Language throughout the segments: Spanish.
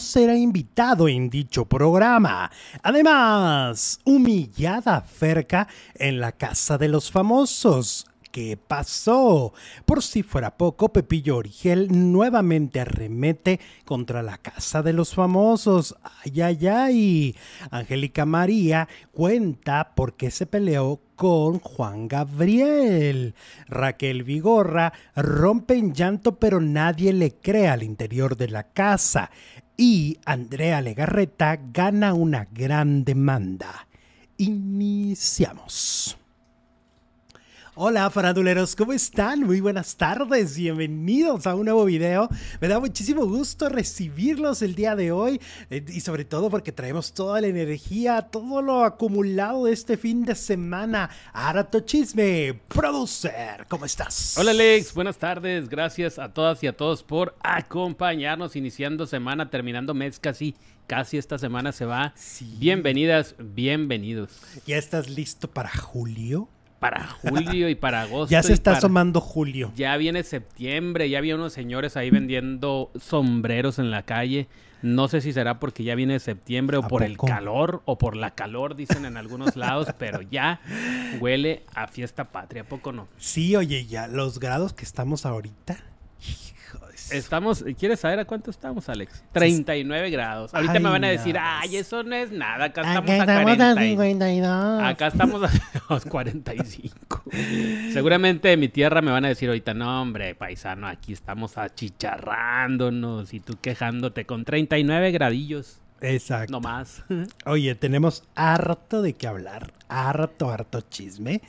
será invitado en dicho programa. Además, humillada Ferca en la casa de los famosos. ¿Qué pasó? Por si fuera poco, Pepillo Origel nuevamente arremete contra la casa de los famosos. Ay, ay, ay. Angélica María cuenta por qué se peleó con Juan Gabriel. Raquel Vigorra rompe en llanto pero nadie le cree al interior de la casa. Y Andrea Legarreta gana una gran demanda. Iniciamos. Hola faranduleros, ¿cómo están? Muy buenas tardes, bienvenidos a un nuevo video. Me da muchísimo gusto recibirlos el día de hoy eh, y sobre todo porque traemos toda la energía, todo lo acumulado de este fin de semana. Arato Chisme, producer, ¿cómo estás? Hola Alex, buenas tardes, gracias a todas y a todos por acompañarnos iniciando semana, terminando mes casi casi esta semana se va. Bienvenidas, bienvenidos. ¿Ya estás listo para julio? Para julio y para agosto. Ya se está asomando julio. Ya viene septiembre, ya había unos señores ahí vendiendo sombreros en la calle. No sé si será porque ya viene septiembre o por el calor o por la calor, dicen en algunos lados, pero ya huele a fiesta patria, poco no? Sí, oye, ya los grados que estamos ahorita. Estamos, ¿quieres saber a cuánto estamos, Alex? 39 grados. Ahorita me van a decir, ay, eso no es nada. Acá estamos a 40. Acá estamos a 45. Seguramente en mi tierra me van a decir ahorita, no, hombre, paisano, aquí estamos achicharrándonos y tú quejándote con 39 gradillos. Exacto. No más. Oye, tenemos harto de qué hablar, harto, harto chisme.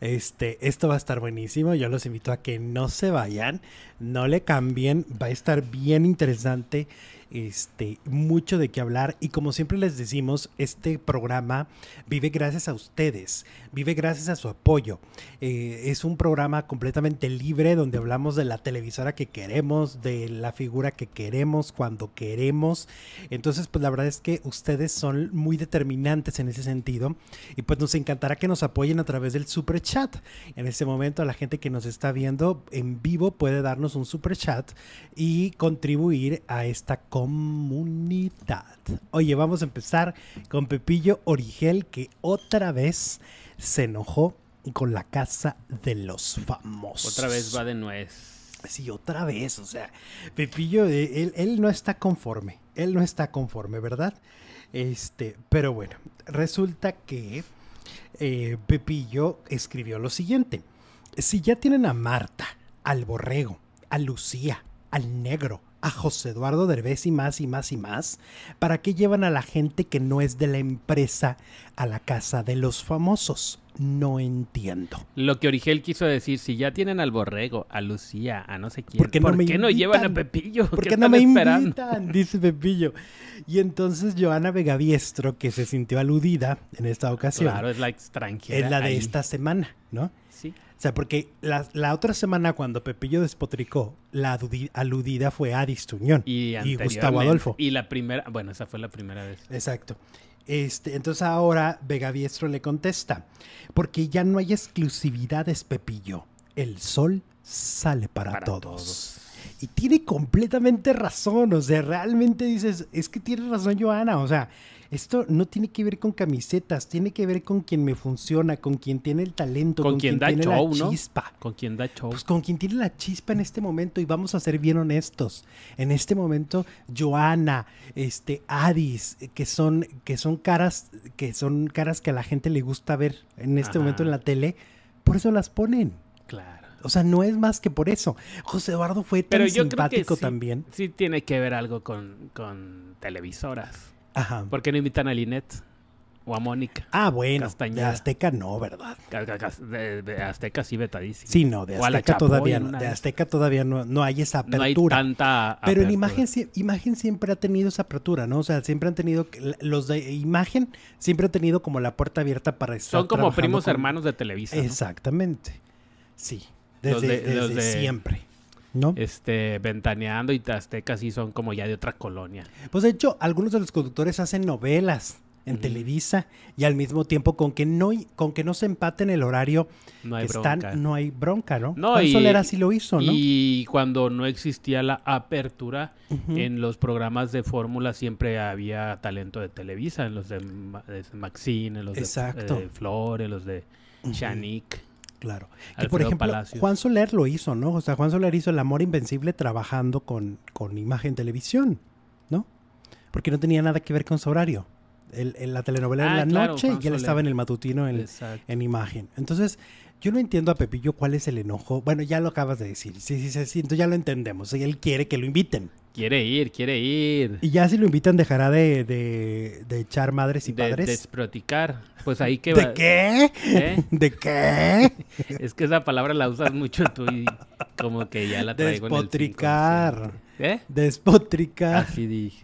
Este, esto va a estar buenísimo. Yo los invito a que no se vayan, no le cambien. Va a estar bien interesante este, mucho de qué hablar y como siempre les decimos, este programa vive gracias a ustedes, vive gracias a su apoyo. Eh, es un programa completamente libre donde hablamos de la televisora que queremos, de la figura que queremos, cuando queremos. Entonces, pues la verdad es que ustedes son muy determinantes en ese sentido y pues nos encantará que nos apoyen a través del super chat. En este momento, la gente que nos está viendo en vivo puede darnos un super chat y contribuir a esta comunidad. Oye, vamos a empezar con Pepillo Origel, que otra vez se enojó con la casa de los famosos. Otra vez va de nuez. Sí, otra vez, o sea, Pepillo, eh, él, no está conforme, él no está conforme, ¿verdad? Este, pero bueno, resulta que eh, Pepillo escribió lo siguiente, si ya tienen a Marta, al Borrego, a Lucía, al Negro, a José Eduardo Derbez y más y más y más? ¿Para qué llevan a la gente que no es de la empresa a la casa de los famosos? No entiendo. Lo que Origel quiso decir, si ya tienen al Borrego, a Lucía, a no sé quién, ¿por qué no, me no llevan a Pepillo? ¿Por qué, no me invitan? Dice Pepillo. Y entonces Joana Vegaviestro, que se sintió aludida en esta ocasión. Claro, es la extranjera. Es la de esta semana, ¿no? Sí. O sea, porque la, otra semana cuando Pepillo despotricó, la aludida fue Adis Tuñón y, Gustavo Adolfo. Y la primera, bueno, esa fue la primera vez. Exacto. Este, entonces ahora Vega Biestro le contesta, porque ya no hay exclusividades, Pepillo. El sol sale para, todos. Y tiene completamente razón, o sea, realmente dices, es que tiene razón Joana, o sea, esto no tiene que ver con camisetas, tiene que ver con quien me funciona, con quien tiene el talento, con, quien, da tiene la chispa. Con quien da show. Pues con quien tiene la chispa en este momento, y vamos a ser bien honestos. En este momento, Joana, este, Adis, que son, que son caras, que son caras que a la gente le gusta ver en este momento en la tele, por eso las ponen. Claro. O sea, no es más que por eso. José Eduardo fue tan simpático también. Sí tiene que ver algo con, con televisoras. Ajá. ¿Por qué no invitan a Linet? O a Mónica. Ah, bueno. De Azteca no, ¿verdad? De, Azteca sí vetadísimo. Sí, no, de Azteca todavía no. De Azteca todavía no, no hay esa apertura. No hay tanta Pero en imagen, imagen siempre ha tenido esa apertura, ¿no? O sea, siempre han tenido, los de imagen siempre han tenido como la puerta abierta para estar Son como primos hermanos de Televisa. Exactamente. Sí, desde, desde siempre. ¿no? Este, Ventaneando y Azteca sí son como ya de otra colonia. Pues de hecho, algunos de los conductores hacen novelas en Televisa y al mismo tiempo con que no con que no se empaten el horario no hay bronca. no hay bronca, ¿no? No, y- Soler así lo hizo, ¿no? Y cuando no existía la apertura, en los programas de fórmula siempre había talento de Televisa, en los de, Ma- de Maxine, en los Exacto. de, de Flor, en los de Ujú. Claro. Que por ejemplo, Palacios. Juan Soler lo hizo, ¿no? O sea, Juan Soler hizo El Amor Invencible trabajando con, con imagen televisión, ¿no? Porque no tenía nada que ver con su horario. El- el- la telenovela era Ah, en la claro, noche Juan y él Soler. estaba en el matutino en, en imagen. Entonces, yo no entiendo a Pepillo cuál es el enojo. Bueno, ya lo acabas de decir. Sí, sí, sí, sí, entonces ya lo entendemos. Él quiere que lo inviten. Quiere ir, quiere ir. Y ya si lo invitan dejará de, de- de echar madres y De, padres. desproticar. Pues ahí que ¿De va- qué? ¿Eh? ¿De qué? Es que esa palabra la usas mucho tú y como que ya la traigo en el Despotricar. ¿Eh? Despotricar. Así dije.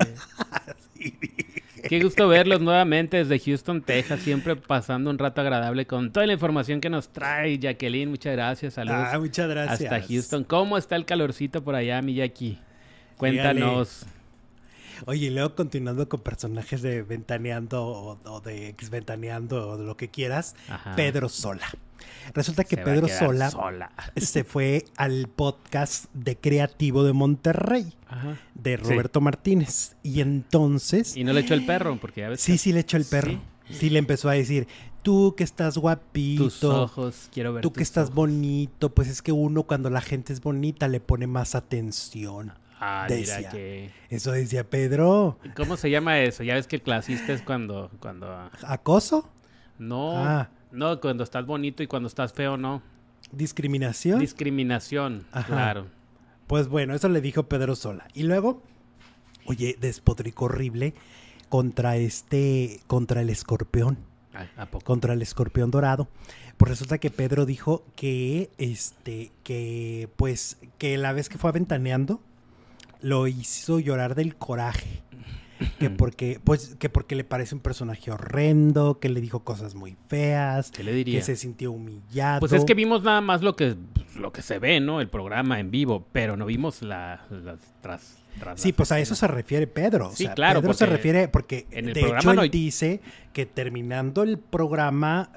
Qué gusto verlos nuevamente desde Houston, Texas, siempre pasando un rato agradable con toda la información que nos trae Jacqueline. Muchas gracias, saludos. Ah, muchas gracias. Hasta Houston. ¿Cómo está el calorcito por allá, mi Jackie? Cuéntanos. Oye, y luego continuando con personajes de Ventaneando o, o de ex Ventaneando o de lo que quieras, Ajá. Pedro Sola. Resulta que Se Pedro Sola sola. se fue al podcast de Creativo de Monterrey Ajá. de Roberto Martínez. Y entonces, Y no le echó el perro, porque ya ves sí, que sí le echó el perro. Sí, le empezó a decir, tú que estás guapito, tus ojos, quiero ver tú que estás bonito, pues es que uno cuando la gente es bonita le pone más atención. Ah, decía. mira que... Eso decía Pedro. ¿Cómo se llama eso? Ya ves que el clasista es cuando... cuando ¿Acoso? No, Ah. no, cuando estás bonito y cuando estás feo, no. ¿Discriminación? Discriminación, Ajá. claro. Pues bueno, eso le dijo Pedro Sola. Y luego, oye, despotricó horrible contra este, contra el escorpión, ¿A, a poco? contra el escorpión dorado. Pues resulta que Pedro dijo que, este, que, pues, que la vez que fue aventaneando, lo hizo llorar del coraje. Que porque, pues, que porque le parece un personaje horrendo, que le dijo cosas muy feas, ¿Qué le diría? que se sintió humillado. Pues es que vimos nada más lo que, lo que se ve, ¿no? El programa en vivo, pero no vimos la, las tras, tras Sí, las pues a eso se refiere Pedro. O Sí, sea, claro, Pedro se refiere porque en el de programa hecho él no dice que terminando el programa,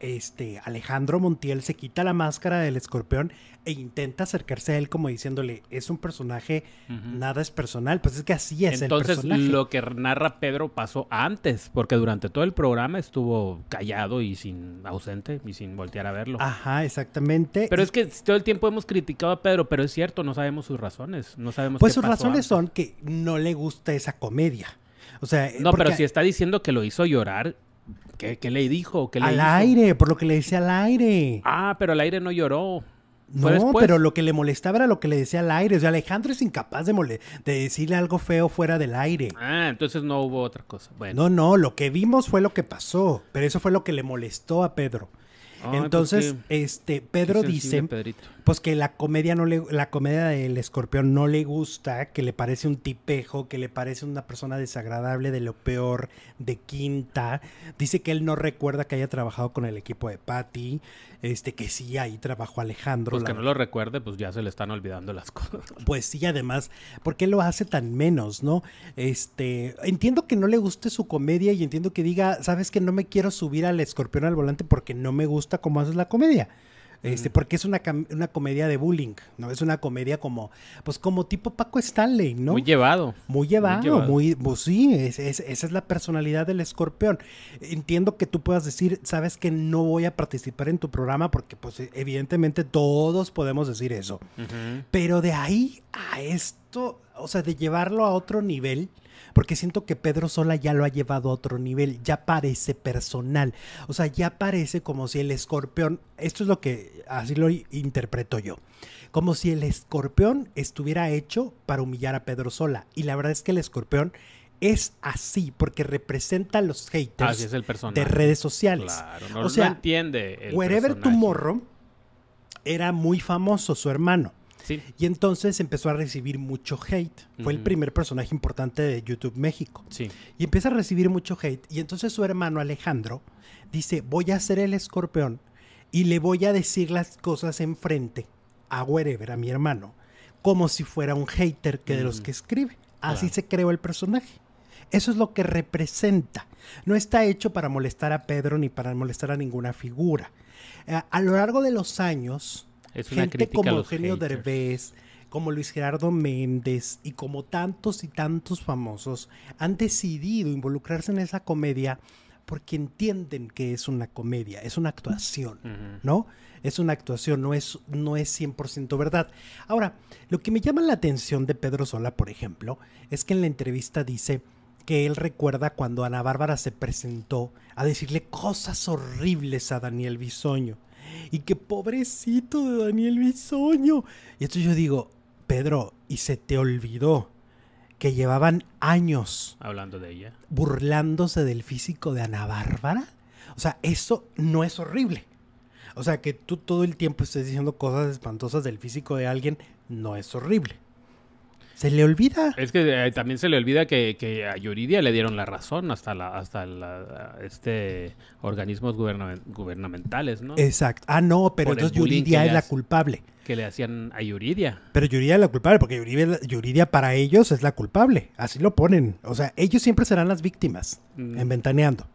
este Alejandro Montiel se quita la máscara del escorpión e intenta acercarse a él como diciéndole, es un personaje, nada es personal. Pues es que así es el Entonces, personaje. lo que narra Pedro pasó antes, porque durante todo el programa estuvo callado y sin ausente y sin voltear a verlo. Ajá, exactamente. Pero Y, es que todo el tiempo hemos criticado a Pedro, pero es cierto, no sabemos sus razones, no sabemos pues qué sus pasó razones antes. son que no le gusta esa comedia. O sea, No, pero si está diciendo que lo hizo llorar, ¿qué, qué le dijo? ¿Qué le al hizo? aire, por lo que le decía al aire. Ah, pero al aire no lloró. No, después. pero lo que le molestaba era lo que le decía al aire. O sea, Alejandro es incapaz de, mole- de decirle algo feo fuera del aire. Ah, entonces no hubo otra cosa. Bueno. No, no, lo que vimos fue lo que pasó, pero eso fue lo que le molestó a Pedro. Ay, pues Entonces, qué- este, Pedro dice, Pedrito. Pues que la comedia no le, la comedia del escorpión no le gusta, que le parece un tipejo, que le parece una persona desagradable de lo peor, de quinta. Dice que él no recuerda que haya trabajado con el equipo de Patty, este, que sí ahí trabajó Alejandro. Pues la que no lo recuerde, pues ya se le están olvidando las cosas. Pues sí, además, ¿por qué lo hace tan menos, no? Este, entiendo que no le guste su comedia y entiendo que diga, sabes que no me quiero subir al escorpión al volante porque no me gusta cómo haces la comedia. Este, porque es una, una comedia de bullying, ¿no? Es una comedia como, pues como tipo Paco Stanley, ¿no? Muy llevado. Muy llevado, llevado. muy, pues sí, es- es- esa es la personalidad del escorpión. Entiendo que tú puedas decir, sabes que no voy a participar en tu programa porque pues evidentemente todos podemos decir eso. Pero de ahí a esto, o sea, de llevarlo a otro nivel, porque siento que Pedro Sola ya lo ha llevado a otro nivel, ya parece personal, o sea, ya parece como si el escorpión, esto es lo que así lo interpreto yo, como si el escorpión estuviera hecho para humillar a Pedro Sola. Y la verdad es que el escorpión es así, porque representa a los haters Así es el personaje. de redes sociales. Claro, no, o no sea, entiende el Wherever. Tomorrow era muy famoso, su hermano. Sí. Y entonces empezó a recibir mucho hate. Fue el primer personaje importante de YouTube México. Sí. Y empieza a recibir mucho hate. Y entonces su hermano Alejandro dice, voy a ser el escorpión y le voy a decir las cosas enfrente a Wherever, a mi hermano, como si fuera un hater que de los Mm. que escribe. Así Claro. se creó el personaje. Eso es lo que representa. No está hecho para molestar a Pedro ni para molestar a ninguna figura. Eh, a lo largo de los años, gente como Eugenio Derbez, como Luis Gerardo Méndez y como tantos y tantos famosos han decidido involucrarse en esa comedia porque entienden que es una comedia, es una actuación, ¿no? Es una actuación, no es, no es 100% verdad. Ahora, lo que me llama la atención de Pedro Sola, por ejemplo, es que en la entrevista dice que él recuerda cuando Ana Bárbara se presentó a decirle cosas horribles a Daniel Bisoño. Y que pobrecito de Daniel Bisoño. Y entonces yo digo, Pedro, y se te olvidó que llevaban años hablando de ella, burlándose del físico de Ana Bárbara. O sea, eso no es horrible. O sea, que tú todo el tiempo estés diciendo cosas espantosas del físico de alguien no es horrible. Se le olvida. Es que eh, también se le olvida que, a Yuridia le dieron la razón hasta la, hasta este organismos gubernamentales, ¿no? Exacto. Ah, no, pero entonces Yuridia es la culpable. Que le hacían a Yuridia. Pero Yuridia es la culpable, porque Yuridia, para ellos es la culpable. Así lo ponen. O sea, ellos siempre serán las víctimas, mm. en Ventaneando.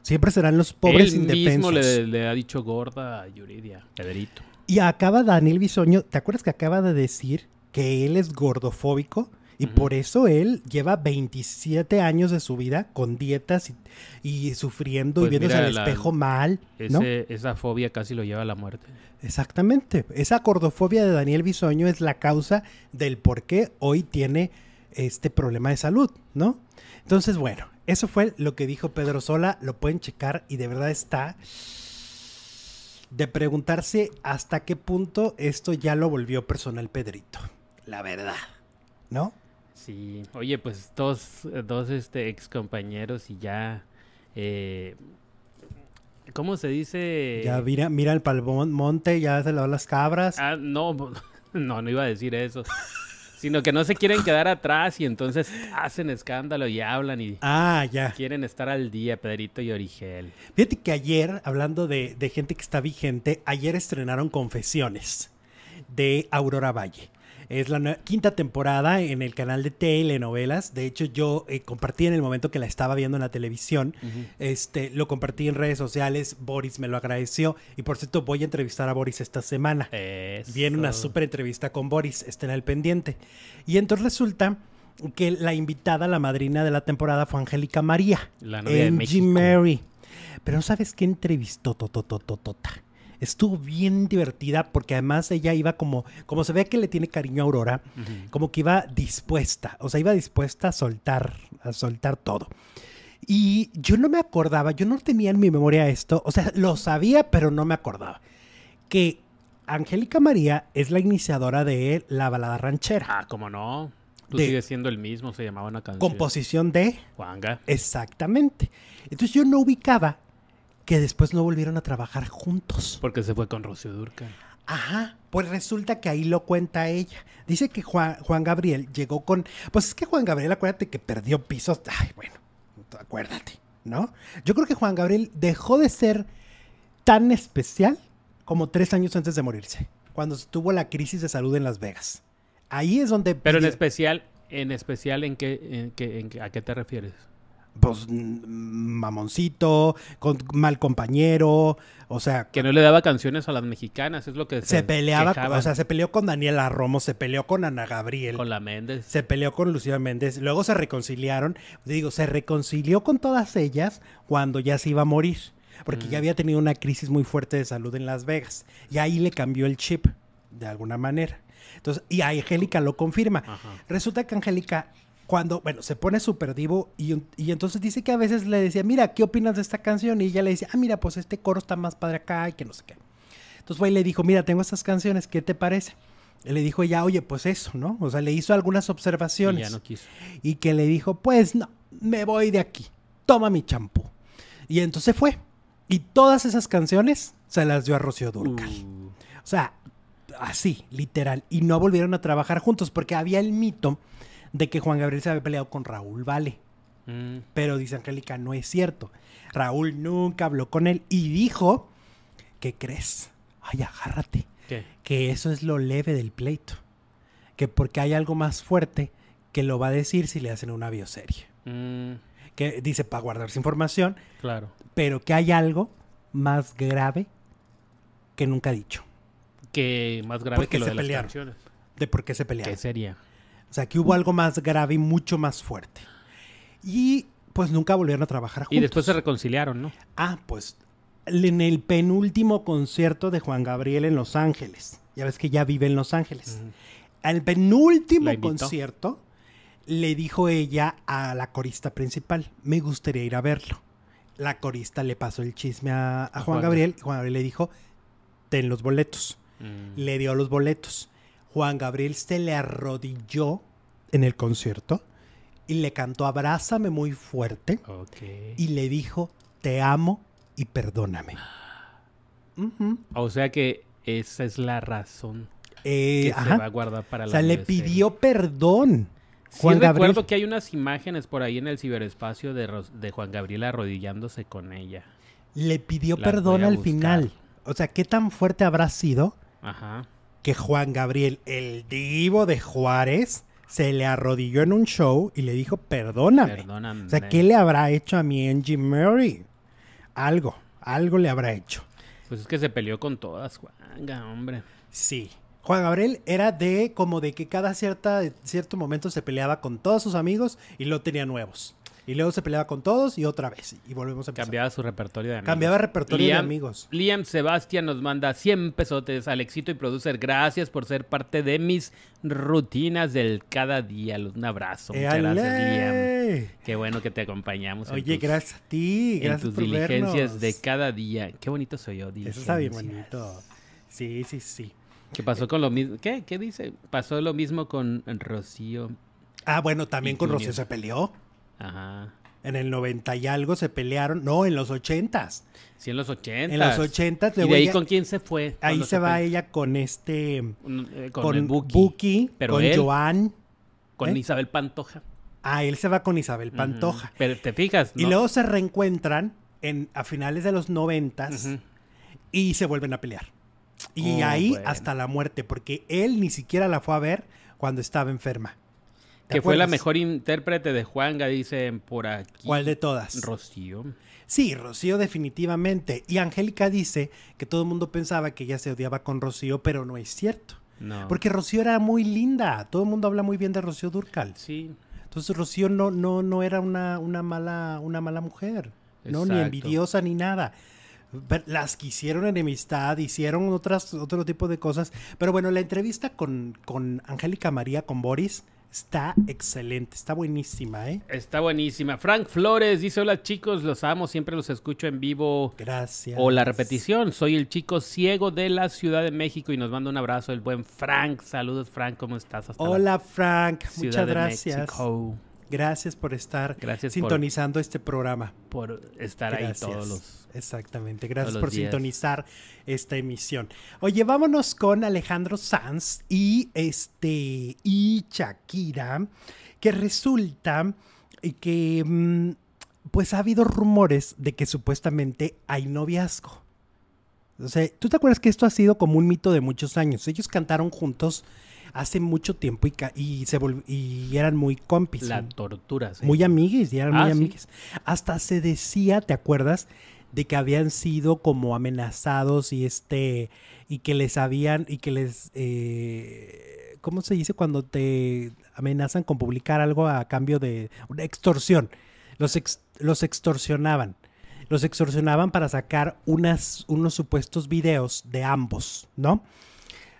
Siempre serán los pobres Él mismo le, le, ha dicho gorda a Yuridia, Pedrito. Y acaba Daniel Bisoño, ¿te acuerdas que acaba de decir que él es gordofóbico y por eso él lleva 27 años de su vida con dietas y, sufriendo y pues viéndose al espejo mal. esa fobia casi lo lleva a la muerte. Exactamente. Esa gordofobia de Daniel Bisoño es la causa del por qué hoy tiene este problema de salud, ¿no? Entonces, bueno, eso fue lo que dijo Pedro Sola. Lo pueden checar y de verdad está de preguntarse hasta qué punto esto ya lo volvió personal Pedrito la verdad, ¿no? Sí, oye, pues dos, dos este, ex compañeros y ya, eh, ¿cómo se dice? Ya mira, mira el monte, ya se le van las cabras. Ah, no, no, no iba a decir eso. sino que no se quieren quedar atrás y entonces hacen escándalo y hablan y ah, ya. quieren estar al día, Pedrito y Origel. Fíjate que ayer, hablando de, de gente que está vigente, ayer estrenaron Confesiones de Aurora Valle. Es la quinta temporada en el canal de telenovelas. De hecho, yo eh, compartí en el momento que la estaba viendo en la televisión. este, lo compartí en redes sociales. Boris me lo agradeció. Y por cierto, voy a entrevistar a Boris esta semana. Viene una súper entrevista con Boris. Estén al pendiente. Y entonces resulta que la invitada, la madrina de la temporada fue Angélica María. La novia de México. Mary. Pero ¿no sabes qué entrevistó? Tototototota estuvo bien divertida porque además ella iba como, como se ve que le tiene cariño a Aurora, como que iba dispuesta, o sea, iba dispuesta a soltar, a soltar todo. Y yo no me acordaba, yo no tenía en mi memoria esto, o sea, lo sabía, pero no me acordaba, que Angélica María es la iniciadora de la balada ranchera. Ah, ¿cómo no? Tú sigues siendo el mismo, se llamaba una canción. Composición de... Juanga. Exactamente. Entonces yo no ubicaba que después no volvieron a trabajar juntos. Porque se fue con Rocío Durca. Ajá, pues resulta que ahí lo cuenta ella. Dice que Juan, Juan, Gabriel llegó con... Pues es que Juan Gabriel, acuérdate que perdió pisos. Ay, bueno, acuérdate, ¿no? Yo creo que Juan Gabriel dejó de ser tan especial como tres años antes de morirse, cuando tuvo la crisis de salud en Las Vegas. Ahí es donde... Pero en especial, en especial, ¿en qué, en qué, ¿a qué te refieres? Pues mamoncito, con mal compañero, o sea... Que no le daba canciones a las mexicanas, es lo que se, peleaba, o sea, se peleó con Daniela Romo, se peleó con Ana Gabriel. Con la Méndez. Se peleó con Lucía Méndez, luego se reconciliaron, digo, se reconcilió con todas ellas cuando ya se iba a morir, porque ya mm. había tenido una crisis muy fuerte de salud en Las Vegas, y ahí le cambió el chip, de alguna manera. Entonces, y Angélica lo confirma. Resulta que Angélica cuando, bueno, se pone súper divo y, entonces dice que a veces le decía, mira, ¿qué opinas de esta canción? Y ella le decía, ah, mira, pues este coro está más padre acá y que no sé qué. Entonces fue y le dijo, mira, tengo estas canciones, ¿qué te parece? Y le dijo ella, oye, pues eso, ¿no? O sea, le hizo algunas observaciones. Y ya no quiso. Y que le dijo, pues no, me voy de aquí, toma mi champú. Y entonces fue. Y todas esas canciones se las dio a Rocío Durcal. Uh. O sea, así, literal. Y no volvieron a trabajar juntos porque había el mito de que Juan Gabriel se había peleado con Raúl Vale. Mm. Pero dice Angélica, no es cierto. Raúl nunca habló con él y dijo, ¿qué crees? Ay, agárrate. Que eso es lo leve del pleito. Que porque hay algo más fuerte que lo va a decir si le hacen una bioserie. Mm. Que dice para guardarse información. Claro. Pero que hay algo más grave que nunca ha dicho. Que más grave que lo de las canciones. De por qué se pelearon. ¿Qué sería? O sea, que hubo algo más grave y mucho más fuerte. Y pues nunca volvieron a trabajar juntos. Y después se reconciliaron, ¿no? Ah, pues en el penúltimo concierto de Juan Gabriel en Los Ángeles. Ya ves que ya vive en Los Ángeles. Al penúltimo concierto le dijo ella a la corista principal, me gustaría ir a verlo. La corista le pasó el chisme a, Juan, Gabriel y Juan Gabriel le dijo, ten los boletos. Mm. Le dio los boletos. Juan Gabriel se le arrodilló en el concierto y le cantó Abrázame muy fuerte y le dijo, te amo y perdóname. O sea que esa es la razón eh, que se va a guardar para la O sea, le pidió perdón. Juan sí, recuerdo que hay unas imágenes por ahí en el ciberespacio de, de Juan Gabriel arrodillándose con ella. Le pidió perdón al final. O sea, ¿qué tan fuerte habrá sido que Juan Gabriel, el divo de Juárez, se le arrodilló en un show y le dijo, perdóname. Perdóname. O sea, ¿qué le habrá hecho a mi Angie Murray? Algo, algo le habrá hecho. Pues es que se peleó con todas, Juan, hombre. Sí. Juan Gabriel era de como de que cada cierta, cierto momento se peleaba con todos sus amigos y luego tenía nuevos. Y luego se peleaba con todos y otra vez. Y volvemos a empezar. Cambiaba su repertorio de amigos. Cambiaba repertorio de amigos. Liam Sebastián nos manda 100 pesotes. Alexito y producer, gracias por ser parte de mis rutinas del cada día. Un abrazo. Muchas gracias, Liam. Qué bueno que te acompañamos. Oye, gracias a ti. Gracias en tus diligencias de cada día. Qué bonito soy yo. Eso está bien bonito. Sí, sí, sí. ¿Qué pasó con lo mismo? ¿Qué? ¿Qué dice? Pasó lo mismo con Rocío. Ah, bueno, también con Rocío se peleó. Ajá. En el 90 y algo se pelearon. No, en los 80s. Sí, en los 80 En los 80 ¿Y de ahí con quién se fue? Ahí se, va ella con este. Eh, con, Buki, pero con Joan. Con ¿eh? Isabel Pantoja. Ah, él se va con Isabel Pantoja. Pero te fijas. Y luego se reencuentran en, a finales de los 90 y se vuelven a pelear. Y oh, ahí hasta la muerte, porque él ni siquiera la fue a ver cuando estaba enferma. Que fue la mejor intérprete de Juanga, dicen por aquí. ¿Cuál de todas? Rocío. Sí, Rocío definitivamente. Y Angélica dice que todo el mundo pensaba que ella se odiaba con Rocío, pero no es cierto. No. Porque Rocío era muy linda. Todo el mundo habla muy bien de Rocío Durcal. Sí. Entonces Rocío no, no, no era una, una, mala, una mala mujer. No, ni envidiosa ni nada las que hicieron enemistad, hicieron otras, otro tipo de cosas. Pero bueno, la entrevista con, con Angélica María, con Boris, Está excelente, está buenísima, ¿eh? Está buenísima. Frank Flores dice, hola chicos, los amo, siempre los escucho en vivo. Gracias. O la repetición, soy el chico ciego de la Ciudad de México y nos manda un abrazo el buen Frank. Saludos Frank, ¿cómo estás? hola Frank, muchas gracias. Gracias por estar sintonizando este programa. Por estar ahí todos los. Exactamente. Gracias por sintonizar esta emisión. Oye, vámonos con Alejandro Sanz y este y Shakira, que resulta que mm, pues ha habido rumores de que supuestamente hay noviazgo. O sea, ¿tú te acuerdas que esto ha sido como un mito de muchos años? Ellos cantaron juntos hace mucho tiempo y, y, se y eran muy compis. La tortura, Muy amigues, y eran muy ah, amigues. Hasta se decía, ¿te acuerdas? De que habían sido como amenazados y este, y que les habían, y que les, eh, ¿cómo se dice cuando te amenazan con publicar algo a cambio de una extorsión? Los, los extorsionaban. Los extorsionaban para sacar unas, unos supuestos videos de ambos, ¿no?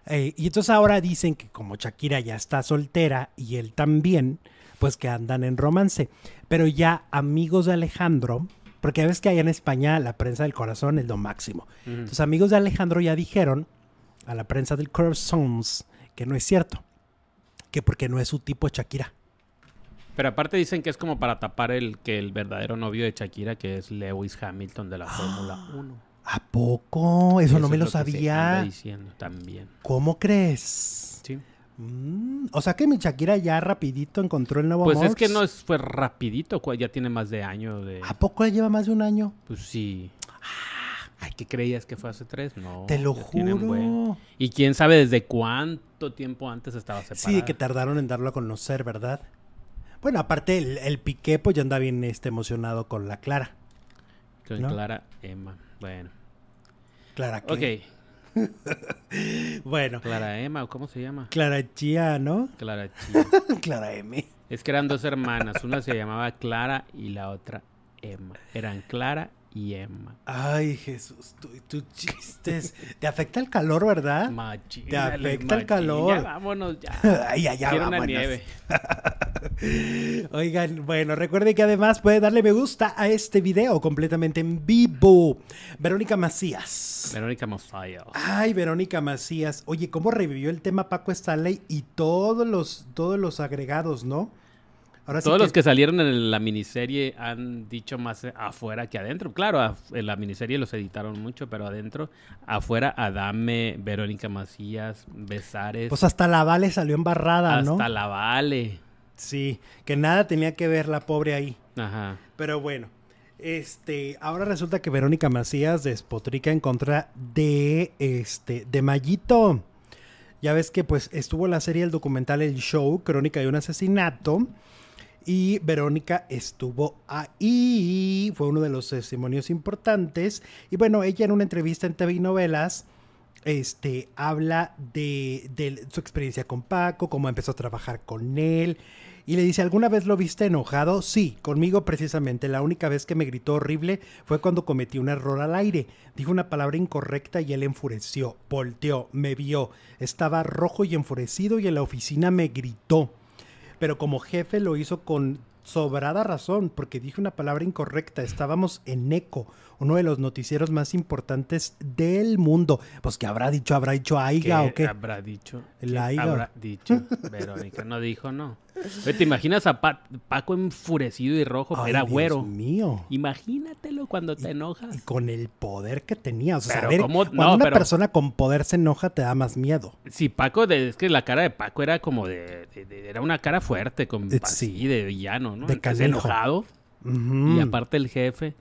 Eh, y entonces ahora dicen que como Shakira ya está soltera y él también, pues que andan en romance. Pero ya amigos de Alejandro, porque ves que allá en España la prensa del corazón es lo máximo. Entonces amigos de Alejandro ya dijeron a la prensa del corazón que no es cierto, que porque no es su tipo Shakira. Pero aparte dicen que es como para tapar el que el verdadero novio de Shakira, que es Lewis Hamilton de la Fórmula 1. ¿A poco? Eso, no me lo, sabía. diciendo también. ¿Cómo crees? Sí. Mm, o sea que mi Shakira ya rapidito encontró el nuevo pues amor. Pues es que no fue rapidito, ya tiene más de año de... ¿A poco lleva más de un año? Pues sí. Ah, ay, ¿qué creías que fue hace tres? No. Te lo juro. Y quién sabe desde cuánto tiempo antes estaba separado. Sí, que tardaron en darlo a conocer, ¿verdad? Bueno, aparte el, el Piqué pues ya anda bien este, emocionado con la Clara. Con Clara Emma. Bueno. Clara qué? Ok. bueno. Clara Emma, ¿cómo se llama? Clara Chía, ¿no? Clara Chía. Clara M. Es que eran dos hermanas. Una se llamaba Clara y la otra Emma. Eran Clara y Emma. Ay, Jesús, tú, chistes. Te afecta el calor, ¿verdad? Machín, Te afecta el calor. Ya vámonos, ya. Ay, ya, ya, vámonos. nieve. Oigan, bueno, recuerden que además puede darle me gusta a este video completamente en vivo. Verónica Macías. Verónica Macías. Ay, Verónica Macías. Oye, ¿cómo revivió el tema Paco Stanley y todos los, todos los agregados, no? Todos los que salieron en la miniserie han dicho más afuera que adentro. Claro, en la miniserie los editaron mucho, pero adentro, afuera, Adame, Verónica Macías, Besares. Pues hasta la Vale salió embarrada, ¿no? Hasta la Vale. Sí, que nada tenía que ver la pobre ahí. Ajá. Pero bueno, este, ahora resulta que Verónica Macías despotrica en contra de este, de Mayito. Ya ves que pues estuvo la serie el documental El Show, Crónica de un asesinato y Verónica estuvo ahí, fue uno de los testimonios importantes. Y bueno, ella en una entrevista en TV y Novelas este, habla de, de, su experiencia con Paco, cómo empezó a trabajar con él. Y le dice, ¿alguna vez lo viste enojado? Sí, conmigo precisamente. La única vez que me gritó horrible fue cuando cometí un error al aire. Dijo una palabra incorrecta y él enfureció, volteó, me vio. Estaba rojo y enfurecido y en la oficina me gritó pero como jefe lo hizo con sobrada razón, porque dije una palabra incorrecta. Estábamos en ECO, uno de los noticieros más importantes del mundo. Pues que habrá dicho, habrá dicho AIGA o qué. Habrá dicho. El AIGA. Habrá dicho. Verónica no dijo, no. ¿Te imaginas a Paco enfurecido y rojo? era güero. Dios mío. Imagínatelo cuando te enojas. Y con el poder que tenía. O sea, a ver, cuando una persona con poder se enoja, te da más miedo. Sí, Paco, es que la cara de Paco era como de. era una cara fuerte, con, eh, así, de villano, ¿no? De enojado. Y aparte el jefe.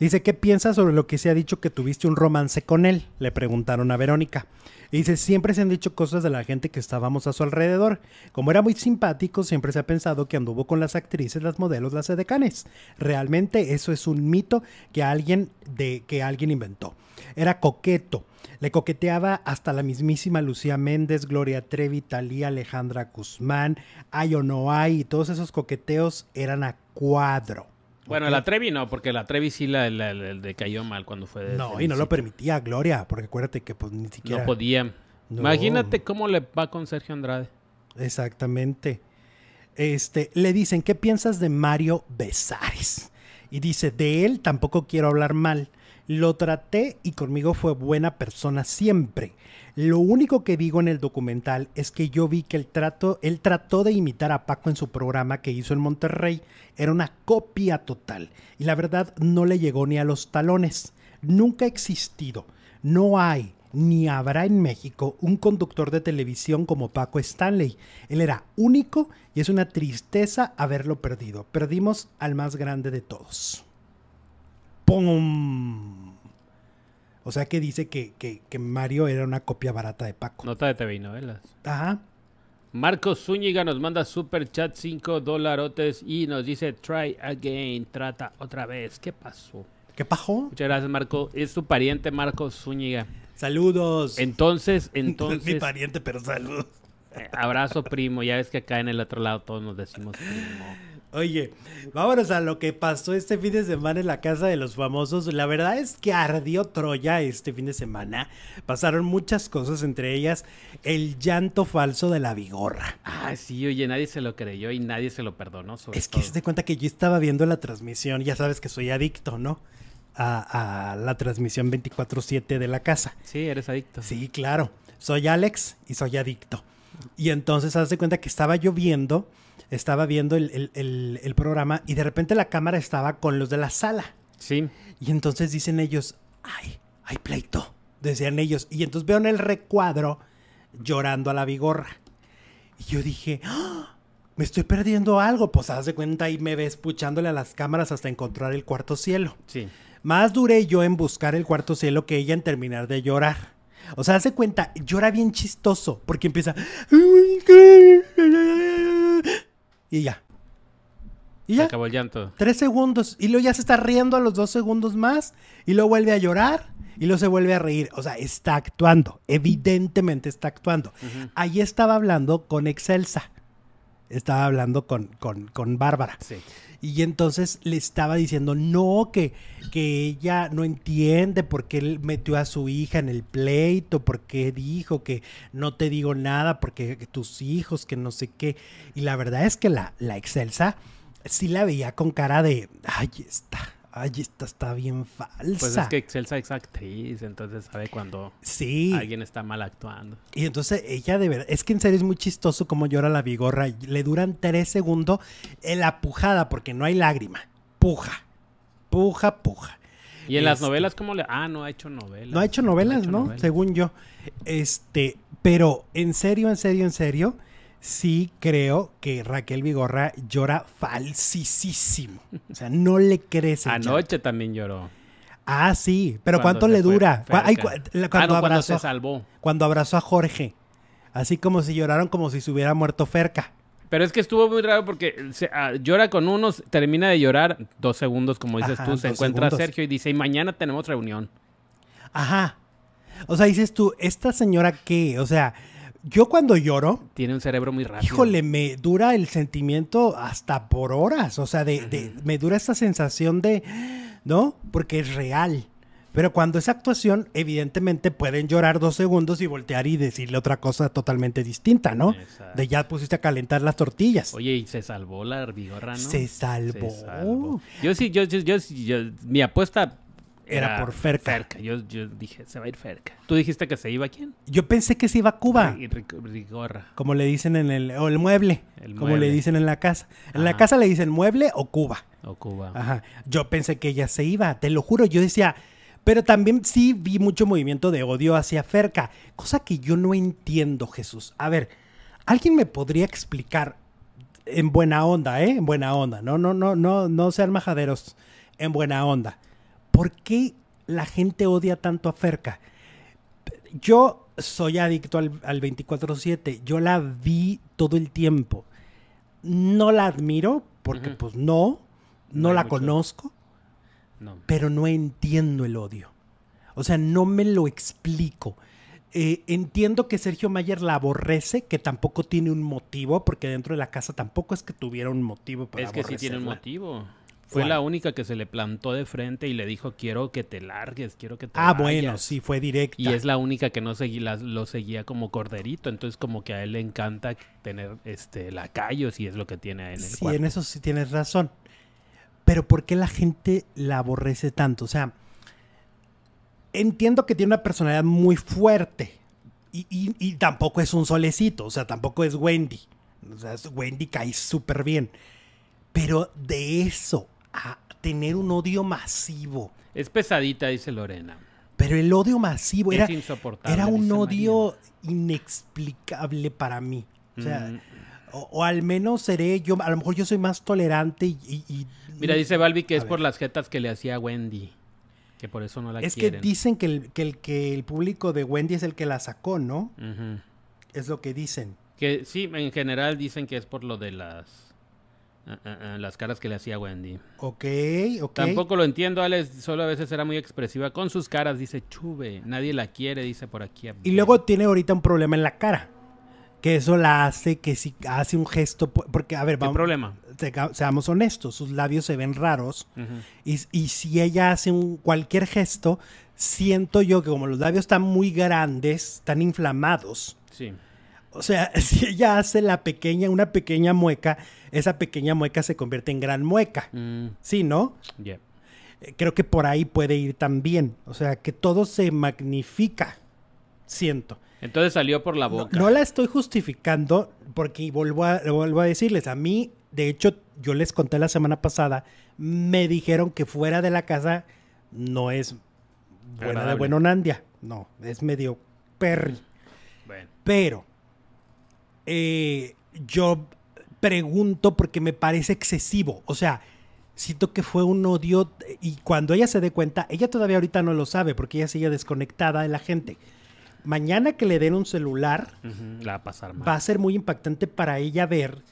Dice, ¿qué piensas sobre lo que se ha dicho que tuviste un romance con él? Le preguntaron a Verónica. Y dice, siempre se han dicho cosas de la gente que estábamos a su alrededor. Como era muy simpático, siempre se ha pensado que anduvo con las actrices, las modelos, las edecanes. Realmente eso es un mito que alguien, de, que alguien inventó. Era coqueto. Le coqueteaba hasta la mismísima Lucía Méndez, Gloria Trevi, Talía, Alejandra Guzmán, Ay o no hay, y todos esos coqueteos eran a cuadro. Bueno, la Trevi no, porque la Trevi sí la, decayó mal cuando fue de No, y no lo permitía Gloria, porque acuérdate que pues ni siquiera... No podía. Imagínate cómo le va con Sergio Andrade. Exactamente. Este, le dicen, ¿qué piensas de Mario Besares? Y dice, de él tampoco quiero hablar mal. Lo traté y conmigo fue buena persona siempre. Lo único que digo en el documental es que yo vi que el trato, él trató de imitar a Paco en su programa que hizo en Monterrey. Era una copia total. Y la verdad no le llegó ni a los talones. Nunca ha existido. No hay ni habrá en México un conductor de televisión como Paco Stanley. Él era único y es una tristeza haberlo perdido. Perdimos al más grande de todos. ¡Pum! O sea que dice que, Mario era una copia barata de Paco. Nota de TV y novelas. Ajá. Marcos Zúñiga nos manda super chat 5 dolarotes y nos dice try again, trata otra vez. ¿Qué pasó? ¿Qué pasó? Muchas gracias, Marco. Es tu pariente, Marcos Zúñiga. Saludos. Entonces, entonces. Mi pariente, pero saludos. Eh, abrazo, primo. Ya ves que acá en el otro lado todos nos decimos primo. Oye, vámonos a lo que pasó este fin de semana en la casa de los famosos. La verdad es que ardió Troya este fin de semana. Pasaron muchas cosas, entre ellas el llanto falso de la vigorra. Ah, sí, oye, nadie se lo creyó y nadie se lo perdonó. es que se te cuenta que yo estaba viendo la transmisión, ya sabes que soy adicto, ¿no? A, a la transmisión 24-7 de la casa. Sí, eres adicto. Sí, claro. Soy Alex y soy adicto. Y entonces, haz de cuenta que estaba yo viendo estaba viendo el, programa y de repente la cámara estaba con los de la sala. Sí. Y entonces dicen ellos, ay, hay pleito, decían ellos. Y entonces veo en el recuadro llorando a la vigorra. Y yo dije, ¡Ah! me estoy perdiendo algo. Pues haz de cuenta y me ves puchándole a las cámaras hasta encontrar el cuarto cielo. Sí. Más duré yo en buscar el cuarto cielo que ella en terminar de llorar. O sea, hace cuenta, llora bien chistoso, porque empieza y ya. Y ya. acabó el llanto. Tres segundos. Y luego ya se está riendo a los dos segundos más. Y luego vuelve a llorar. Y luego se vuelve a reír. O sea, está actuando. Evidentemente está actuando. Ahí estaba hablando con Excelsa. Estaba hablando con, con, con Bárbara. Sí. Y entonces le estaba diciendo, no, que, que ella no entiende por qué él metió a su hija en el pleito, por qué dijo que no te digo nada, porque tus hijos, que no sé qué. Y la verdad es que la, la Excelsa sí la veía con cara de, ay, está, ay, esta está bien falsa. Pues es que Excelsa es actriz, entonces sabe cuando sí. alguien está mal actuando. Y entonces ella de verdad, es que en serio es muy chistoso como llora la vigorra. Le duran tres segundos en la pujada porque no hay lágrima. Puja, puja, puja. ¿Y en las este novelas cómo le...? Ah, no ha hecho novelas. No ha hecho novelas, ¿no? Según yo. Este, pero en serio, en serio, en serio sí creo que Raquel Vigorra llora falsísimo. O sea, no le crece. Anoche también lloró. Ah, sí, pero ¿cuánto le dura? cuando, ah, abrazó, se salvó. Cuando abrazó a Jorge. Así como si lloraron como si se hubiera muerto Ferca. Pero es que estuvo muy raro porque ah, llora con unos, termina de llorar dos segundos, como dices tú, se encuentra Sergio y dice, y mañana tenemos reunión. Ajá. O sea, dices tú, ¿esta señora qué? O sea, yo cuando lloro... Tiene un cerebro muy rápido. Híjole, me dura el sentimiento hasta por horas. O sea, de, me dura esta sensación de... ¿No? Porque es real. Pero cuando es actuación, evidentemente pueden llorar dos segundos y voltear y decirle otra cosa totalmente distinta, ¿no? De ya pusiste a calentar las tortillas. Oye, y se salvó la herbigorra, ¿no? Se salvó. Yo sí, yo, yo, yo, mi apuesta era, por Ferca. Yo, dije, se va a ir Ferca. ¿Tú dijiste que se iba a quién? Yo pensé que se iba a Cuba. Rigorra. Como le dicen en el... O el mueble. como le dicen en la casa. En la casa le dicen mueble o Cuba. O Cuba. Ajá. Yo pensé que ella se iba, te lo juro. Yo decía... Pero también sí vi mucho movimiento de odio hacia Ferca. Cosa que yo no entiendo, Jesús. A ver, ¿alguien me podría explicar en buena onda, eh? En buena onda. No, no, no, no, no sean majaderos. En buena onda ¿por qué la gente odia tanto a Ferca? Yo soy adicto al, 24/7, yo la vi todo el tiempo. No la admiro porque pues no, no, la conozco, pero no entiendo el odio. O sea, no me lo explico. Eh, entiendo que Sergio Mayer la aborrece, que tampoco tiene un motivo, porque dentro de la casa tampoco es que tuviera un motivo para Es que sí tiene un motivo. Fue la única que se le plantó de frente y le dijo, quiero que te largues, quiero que te Ah, bueno, sí, fue directa. Y es la única que no lo seguía como corderito, entonces como que a él le encanta tener este lacayos y es lo que tiene en el Sí, en eso sí tienes razón. Pero ¿por qué la gente la aborrece tanto? O sea, entiendo que tiene una personalidad muy fuerte y, y tampoco es un solecito, o sea, tampoco es Wendy. O sea, Wendy cae súper bien. Pero de eso a tener un odio masivo. Es pesadita, dice Lorena. Pero el odio masivo era, insoportable, era un odio inexplicable para mí. O sea, mm. o, al menos seré yo, a lo mejor yo soy más tolerante y... Mira, dice Balbi que es por las jetas que le hacía Wendy. Que por eso no la es quieren. Es que dicen que el, que el, que, el, público de Wendy es el que la sacó, ¿no? Es lo que dicen. Que sí, en general dicen que es por lo de las Ah, ah, ah, las caras que le hacía Wendy. Ok, ok. Tampoco lo entiendo, Alex. Solo a veces era muy expresiva con sus caras. Dice, chube. Nadie la quiere, dice por aquí. Y luego tiene ahorita un problema en la cara. Que eso la hace que si hace un gesto. Porque, a ver, vamos. ¿Qué problema? seamos honestos. Sus labios se ven raros. y, y, si ella hace un, cualquier gesto, siento yo que como los labios están muy grandes, están inflamados. Sí o sea, si ella hace la pequeña, una pequeña mueca, esa pequeña mueca se convierte en gran mueca. Mm. Sí, ¿no? Eh, creo que por ahí puede ir también. O sea, que todo se magnifica. Siento. Entonces salió por la boca. No, la estoy justificando porque vuelvo a, vuelvo a decirles, a mí, de hecho, yo les conté la semana pasada, me dijeron que fuera de la casa no es buena de bueno Nandia. No, es medio perry. Bueno. Pero eh, yo pregunto porque me parece excesivo. O sea, siento que fue un odio y cuando ella se dé cuenta, ella todavía ahorita no lo sabe porque ella sigue desconectada de la gente. Mañana que le den un celular, va a pasar Va a ser muy impactante para ella ver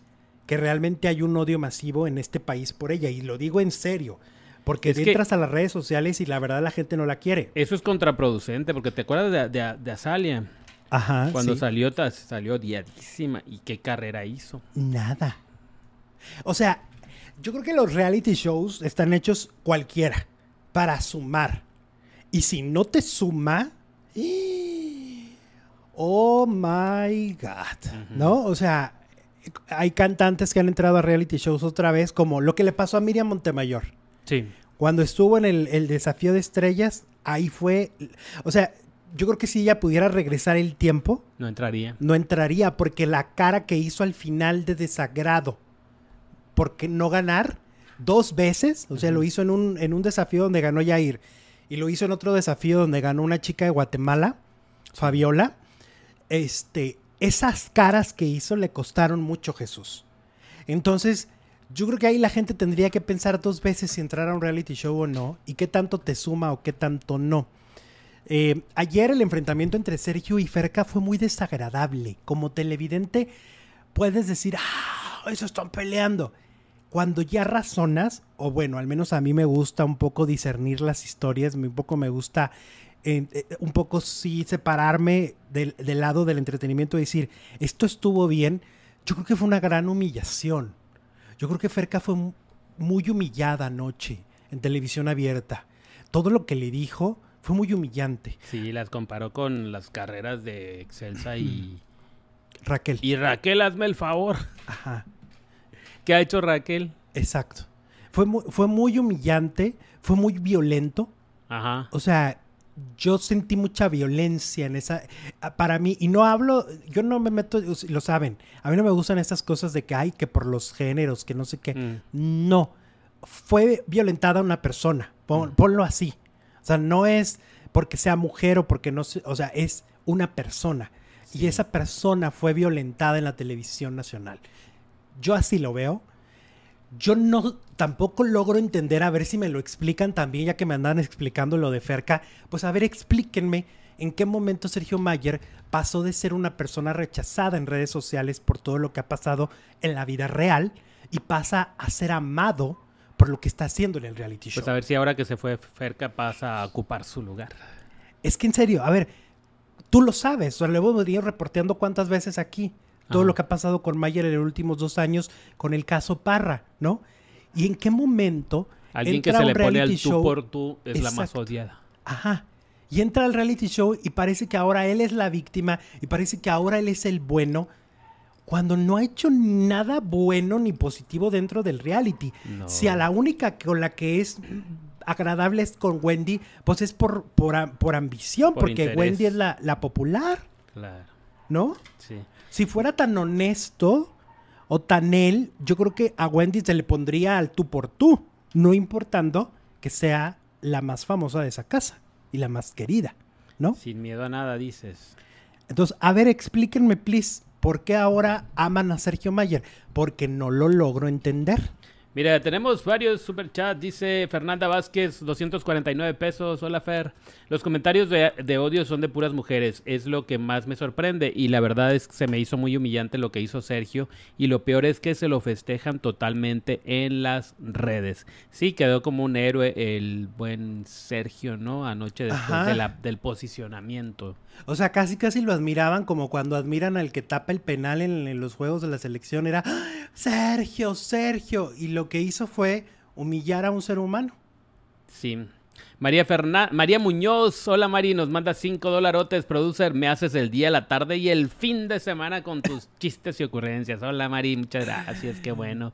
que realmente hay un odio masivo en este país por ella. Y lo digo en serio. Porque entras a las redes sociales y la verdad la gente no la quiere. Eso es contraproducente, porque te acuerdas de, de, de Azalia. Ajá. Cuando salió, salió diadísima. ¿Y qué carrera hizo? Nada. O sea, yo creo que los reality shows están hechos cualquiera para sumar. Y si no te suma, oh my God, ¿no? O sea, hay cantantes que han entrado a reality shows otra vez, como lo que le pasó a Miriam Montemayor. Sí. Cuando estuvo en el, el desafío de estrellas, ahí fue, o sea, yo creo que si ella pudiera regresar el tiempo. No entraría. No entraría porque la cara que hizo al final de desagrado. Porque no ganar dos veces. O sea, lo hizo en un, en un desafío donde ganó Yair. Y lo hizo en otro desafío donde ganó una chica de Guatemala, Fabiola. Este, esas caras que hizo le costaron mucho Jesús. Entonces, yo creo que ahí la gente tendría que pensar dos veces si entrar a un reality show o no. Y qué tanto te suma o qué tanto no. Eh, ayer el enfrentamiento entre Sergio y Ferca fue muy desagradable. Como televidente puedes decir, ah, eso están peleando. Cuando ya razonas, o bueno, al menos a mí me gusta un poco discernir las historias, un poco me gusta eh, eh, un poco sí separarme del, lado del entretenimiento y decir, esto estuvo bien, yo creo que fue una gran humillación. Yo creo que Ferca fue muy humillada anoche en televisión abierta. Todo lo que le dijo fue muy humillante. Sí, las comparó con las carreras de Excelsa y... Raquel. Y Raquel, hazme el favor. Ajá. ¿Qué ha hecho Raquel? Exacto. Fue muy, fue muy humillante, fue muy violento. Ajá. O sea, yo sentí mucha violencia en esa. Para mí, y no hablo, yo no me meto, lo saben, a mí no me gustan estas cosas de que hay que por los géneros, que no sé qué. Mm. No. Fue violentada una persona, mm. ponlo así. O sea, no es porque sea mujer o porque no se, o sea, es una persona. Y esa persona fue violentada en la televisión nacional. Yo así lo veo. Yo no tampoco logro entender, a ver si me lo explican también, ya que me andan explicando lo de Ferca. Pues a ver, explíquenme en qué momento Sergio Mayer pasó de ser una persona rechazada en redes sociales por todo lo que ha pasado en la vida real y pasa a ser amado por lo que está haciendo en el reality show. Pues a ver si ahora que se fue Ferca pasa a ocupar su lugar. Es que en serio, a ver, tú lo sabes, o sea, lo hemos venido reporteando cuántas veces aquí, todo lo que ha pasado con Mayer en los últimos dos años con el caso Parra, ¿no? ¿Y en qué momento... Alguien que se le pone al tú por tú es la más odiada. Ajá. Y entra al reality show y parece que ahora él es la víctima y parece que ahora él es el bueno cuando no ha hecho nada bueno ni positivo dentro del reality. Si a la única con la que es agradable es con Wendy, pues es por, por, ambición, porque Wendy es la, popular. Claro. ¿No? Sí. Si fuera tan honesto o tan él, yo creo que a Wendy se le pondría al tú por tú, no importando que sea la más famosa de esa casa y la más querida, ¿no? Sin miedo a nada, dices. Entonces, a ver, explíquenme, please, ¿Por qué ahora aman a Sergio Mayer? Porque no lo logro entender. Mira, tenemos varios superchats. Dice Fernanda Vázquez, 249 pesos. Hola, Fer. Los comentarios de, odio son de puras mujeres. Es lo que más me sorprende. Y la verdad es que se me hizo muy humillante lo que hizo Sergio. Y lo peor es que se lo festejan totalmente en las redes. Sí, quedó como un héroe el buen Sergio, ¿no? Anoche después del posicionamiento. O sea, casi casi lo admiraban como cuando admiran al que tapa el penal en, los juegos de la selección. Era ¡Ah! Sergio, Sergio. Y lo que hizo fue humillar a un ser humano. Sí. María Ferná María Muñoz, hola Mari, nos manda cinco dolarotes, producer, me haces el día, la tarde y el fin de semana con tus chistes y ocurrencias. Hola Mari, muchas gracias, qué bueno.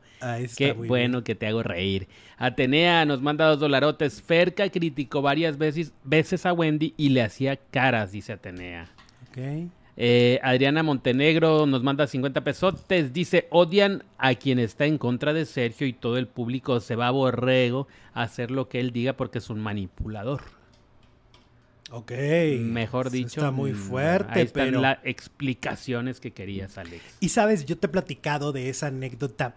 qué bueno que te hago reír. Atenea nos manda dos dolarotes. Ferca criticó varias veces, veces a Wendy y le hacía caras, dice Atenea. Ok. Eh, Adriana Montenegro nos manda 50 pesotes. Dice: odian a quien está en contra de Sergio y todo el público se va a borrego a hacer lo que él diga porque es un manipulador. Ok. Mejor dicho. Está muy mm, fuerte, ahí están las explicaciones que querías, Alex. Y sabes, yo te he platicado de esa anécdota.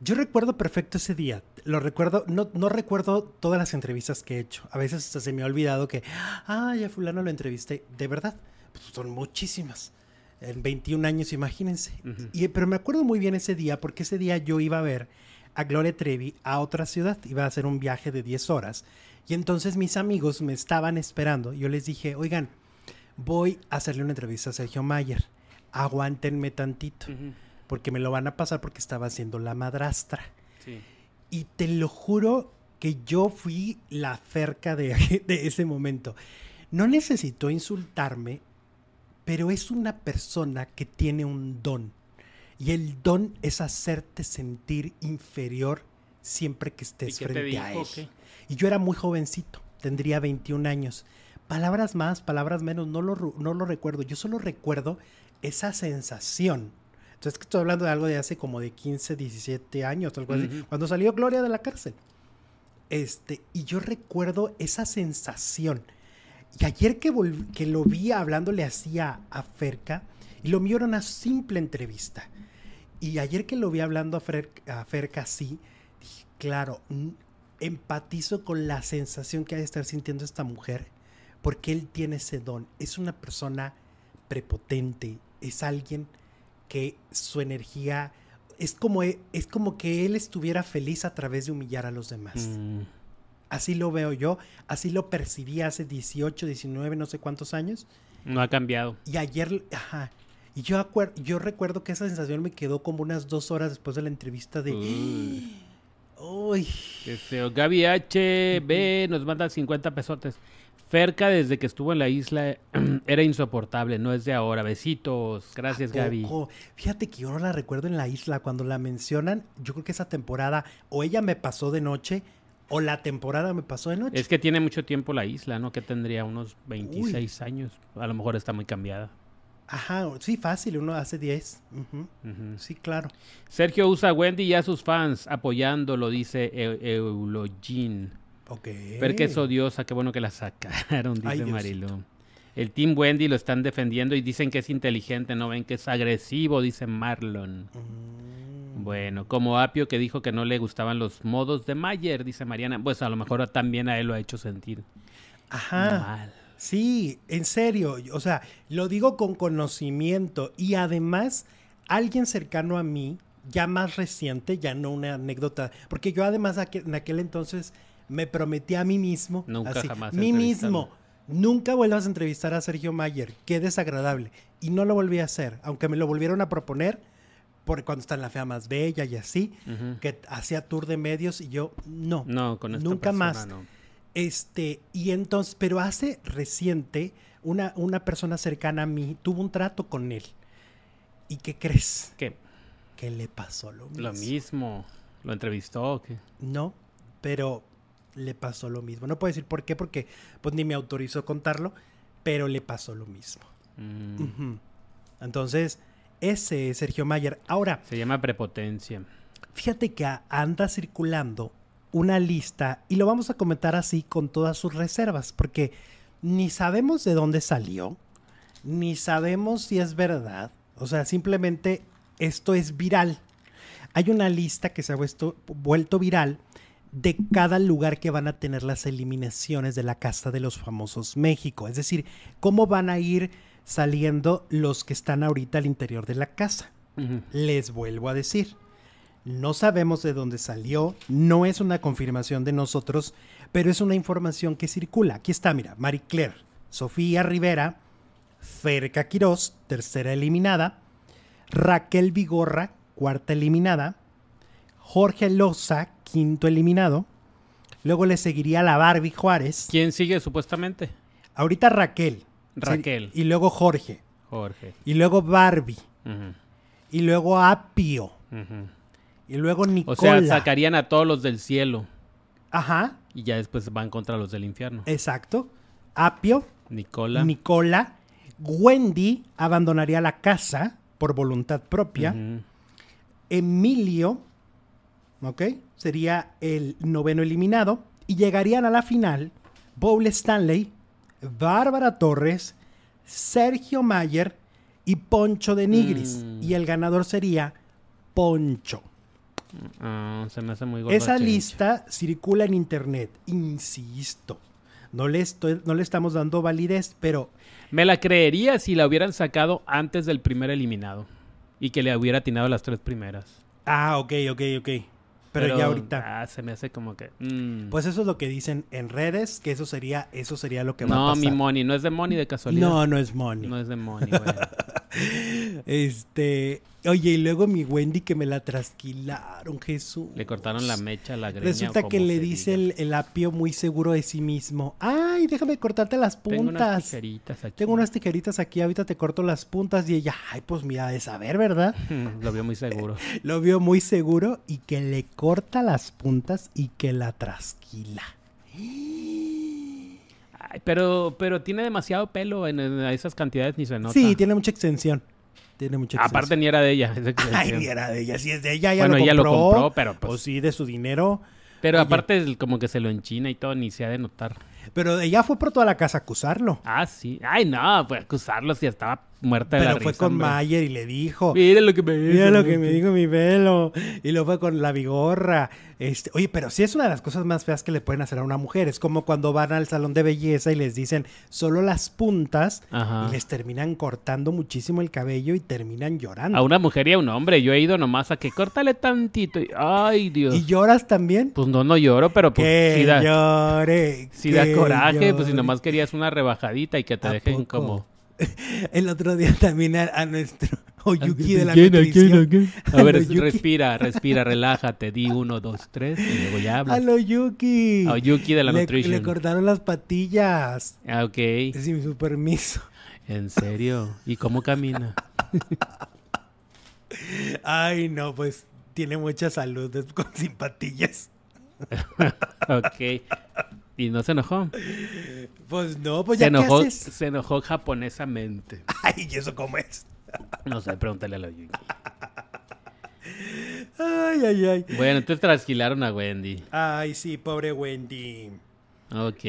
Yo recuerdo perfecto ese día. Lo recuerdo, no, no recuerdo todas las entrevistas que he hecho. A veces se me ha olvidado que, ah, ya fulano lo entrevisté. De verdad son muchísimas. En 21 años, imagínense. y, pero me acuerdo muy bien ese día, porque ese día yo iba a ver a Gloria Trevi a otra ciudad. Iba a hacer un viaje de 10 horas. Y entonces mis amigos me estaban esperando. Yo les dije, oigan, voy a hacerle una entrevista a Sergio Mayer. Aguántenme tantito. Porque me lo van a pasar porque estaba haciendo la madrastra. Y te lo juro que yo fui la cerca de, de ese momento. No necesitó insultarme, pero es una persona que tiene un don. Y el don es hacerte sentir inferior siempre que estés frente a él. Y yo era muy jovencito, tendría 21 años. Palabras más, palabras menos, no lo, no lo recuerdo. Yo solo recuerdo esa sensación. Entonces, estoy hablando de algo de hace como de 15, 17 años, algo así, cuando salió Gloria de la cárcel. Este, y yo recuerdo esa sensación. Y ayer que, que lo vi hablándole así a, Ferca, y lo mío era una simple entrevista. Y ayer que lo vi hablando a, a Ferca así, dije, claro, empatizo con la sensación que ha de estar sintiendo esta mujer, porque él tiene ese don. Es una persona prepotente, es alguien que su energía es como, e, es como que él estuviera feliz a través de humillar a los demás. Mm. Así lo veo yo, así lo percibí hace 18, 19, no sé cuántos años. No ha cambiado. Y ayer, ajá, y yo, yo recuerdo que esa sensación me quedó como unas dos horas después de la entrevista de... Uy. Qué feo. Gaby HB nos manda 50 pesotes. Ferca desde que estuvo en la isla era insoportable, no es de ahora. Besitos. Gracias, Gaby. Fíjate que yo no la recuerdo en la isla. Cuando la mencionan, yo creo que esa temporada o ella me pasó de noche o la temporada me pasó de noche. Es que tiene mucho tiempo la isla, ¿no? Que tendría unos 26 años. A lo mejor está muy cambiada. Ajá, sí, fácil, uno hace 10. Sí, claro. Sergio usa a Wendy y a sus fans apoyándolo, dice Eulogin. Ok. Ver que es odiosa, qué bueno que la sacaron, dice Marilu. El Team Wendy lo están defendiendo y dicen que es inteligente, no ven que es agresivo, dice Marlon. Mm. Bueno, como Apio que dijo que no le gustaban los modos de Mayer, dice Mariana. Pues a lo mejor también a él lo ha hecho sentir. Ajá. Mal. Sí, en serio, o sea, lo digo con conocimiento y además alguien cercano a mí, ya más reciente, ya no una anécdota, porque yo además en aquel entonces me prometí a mí mismo, nunca jamás mí mismo, nunca vuelvas a entrevistar a Sergio Mayer, qué desagradable, y no lo volví a hacer, aunque me lo volvieron a proponer, por cuando está en la fea más bella y así, que hacía tour de medios y yo no, no con nunca más. Este, y entonces, pero hace reciente, una, una persona cercana a mí tuvo un trato con él. ¿Y qué crees? ¿Qué? Que le pasó lo mismo. Lo mismo. ¿Lo entrevistó o qué? No, pero le pasó lo mismo. No puedo decir por qué, porque pues ni me autorizó contarlo, pero le pasó lo mismo. Mm. Entonces, ese es Sergio Mayer. Ahora. Se llama prepotencia. Fíjate que anda circulando una lista y lo vamos a comentar así con todas sus reservas, porque ni sabemos de dónde salió, ni sabemos si es verdad, o sea, simplemente esto es viral. Hay una lista que se ha vuelto, vuelto viral de cada lugar que van a tener las eliminaciones de la Casa de los Famosos México, es decir, cómo van a ir saliendo los que están ahorita al interior de la casa. Les vuelvo a decir, no sabemos de dónde salió, no es una confirmación de nosotros, pero es una información que circula. Aquí está, mira, Marie Claire, Sofía Rivera, Ferca Quirós, tercera eliminada, Raquel Vigorra, cuarta eliminada, Jorge Loza, quinto eliminado, luego le seguiría la Barbie Juárez. ¿Quién sigue supuestamente? Ahorita Raquel. Raquel. Y luego Jorge. Jorge. Y luego Barbie. Y luego Apio. Y luego Nicola. O sea, sacarían a todos los del cielo. Ajá. Y ya después van contra los del infierno. Exacto. Apio. Nicola. Nicola. Wendy abandonaría la casa por voluntad propia. Emilio, ¿ok? Sería el noveno eliminado. Y llegarían a la final Bowl Stanley, Bárbara Torres, Sergio Mayer y Poncho de Nigris. Mm. Y el ganador sería Poncho. Ah, se me hace muy Esa lista circula en internet, insisto. no le, estoy, no le estamos dando validez, pero... Me la creería si la hubieran sacado antes del primer eliminado y que le hubiera atinado las tres primeras. Ah, ok, ok, ok. Pero, ya ahorita. Ah, se me hace como que. Mm. Pues eso es lo que dicen en redes, que eso sería, eso sería lo que va a pasar. No, mi money, no es de money de casualidad. No, no es money. No es de money, güey. este, Oye, y luego mi Wendy que me la trasquilaron, Jesús. Le cortaron la mecha, la greña. Resulta que le dice el, apio muy seguro de sí mismo. Ay, déjame cortarte las puntas. Tengo unas tijeritas aquí. Tengo unas tijeritas aquí, ahorita te corto las puntas. Y ella, ay, pues mira, de saber, ¿verdad? Lo vio muy seguro. Lo vio muy seguro y que le corta las puntas y que la trasquila. Ay, pero, pero tiene demasiado pelo en, en esas cantidades, ni se nota. Sí, tiene mucha extensión. Tiene mucha Aparte ni era de ella. Ay, ni era de ella. Si es de ella, ya bueno, lo compró. ella lo compró, pero pues... O sí, de su dinero. Pero aparte como que se lo enchina y todo, ni se ha de notar. Pero ella fue por toda la casa a acusarlo. Ah, sí. Ay, no, fue acusarlo si estaba muerta de Pero fue con Mayer y le dijo. Mira lo que me dijo. Mira lo que me dijo mi pelo. Y lo fue con la vigorra. Este, oye, pero sí es una de las cosas más feas que le pueden hacer a una mujer. Es como cuando van al salón de belleza y les dicen solo las puntas y les terminan cortando muchísimo el cabello y terminan llorando. A una mujer y a un hombre. Yo he ido nomás a que córtale tantito. ay, Dios. ¿Y lloras también? Pues no, no lloro, pero pues que da, llore, si da coraje, pues si nomás querías una rebajadita y que te dejen como El otro día también a, nuestro Oyuki de la nutrición. A, ver, respira, respira, relájate. Di uno, dos, tres y luego ya hablas. A Oyuki. A Oyuki de la le, nutrición. Le cortaron las patillas. Ah, ok. Sin su permiso. ¿En serio? ¿Y cómo camina? Ay, no, pues tiene mucha salud con sin patillas. ok. ¿Y no se enojó? Pues no, pues se ya enojó, ¿qué Se enojó japonesamente. Ay, ¿y eso cómo es? no sé, pregúntale a la Yuki. Ay, ay, ay. Bueno, entonces trasquilaron a Wendy. Ay, sí, pobre Wendy. Ok,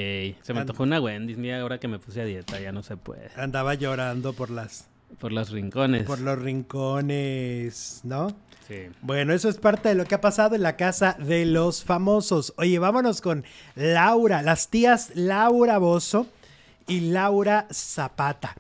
se me antojó una Wendy. Mira, ahora que me puse a dieta, ya no se puede. Andaba llorando por las... Por los rincones. Por los rincones, ¿no? Sí. Bueno, eso es parte de lo que ha pasado en la casa de los famosos. Oye, vámonos con Laura, las tías Laura Bozo y Laura Zapata.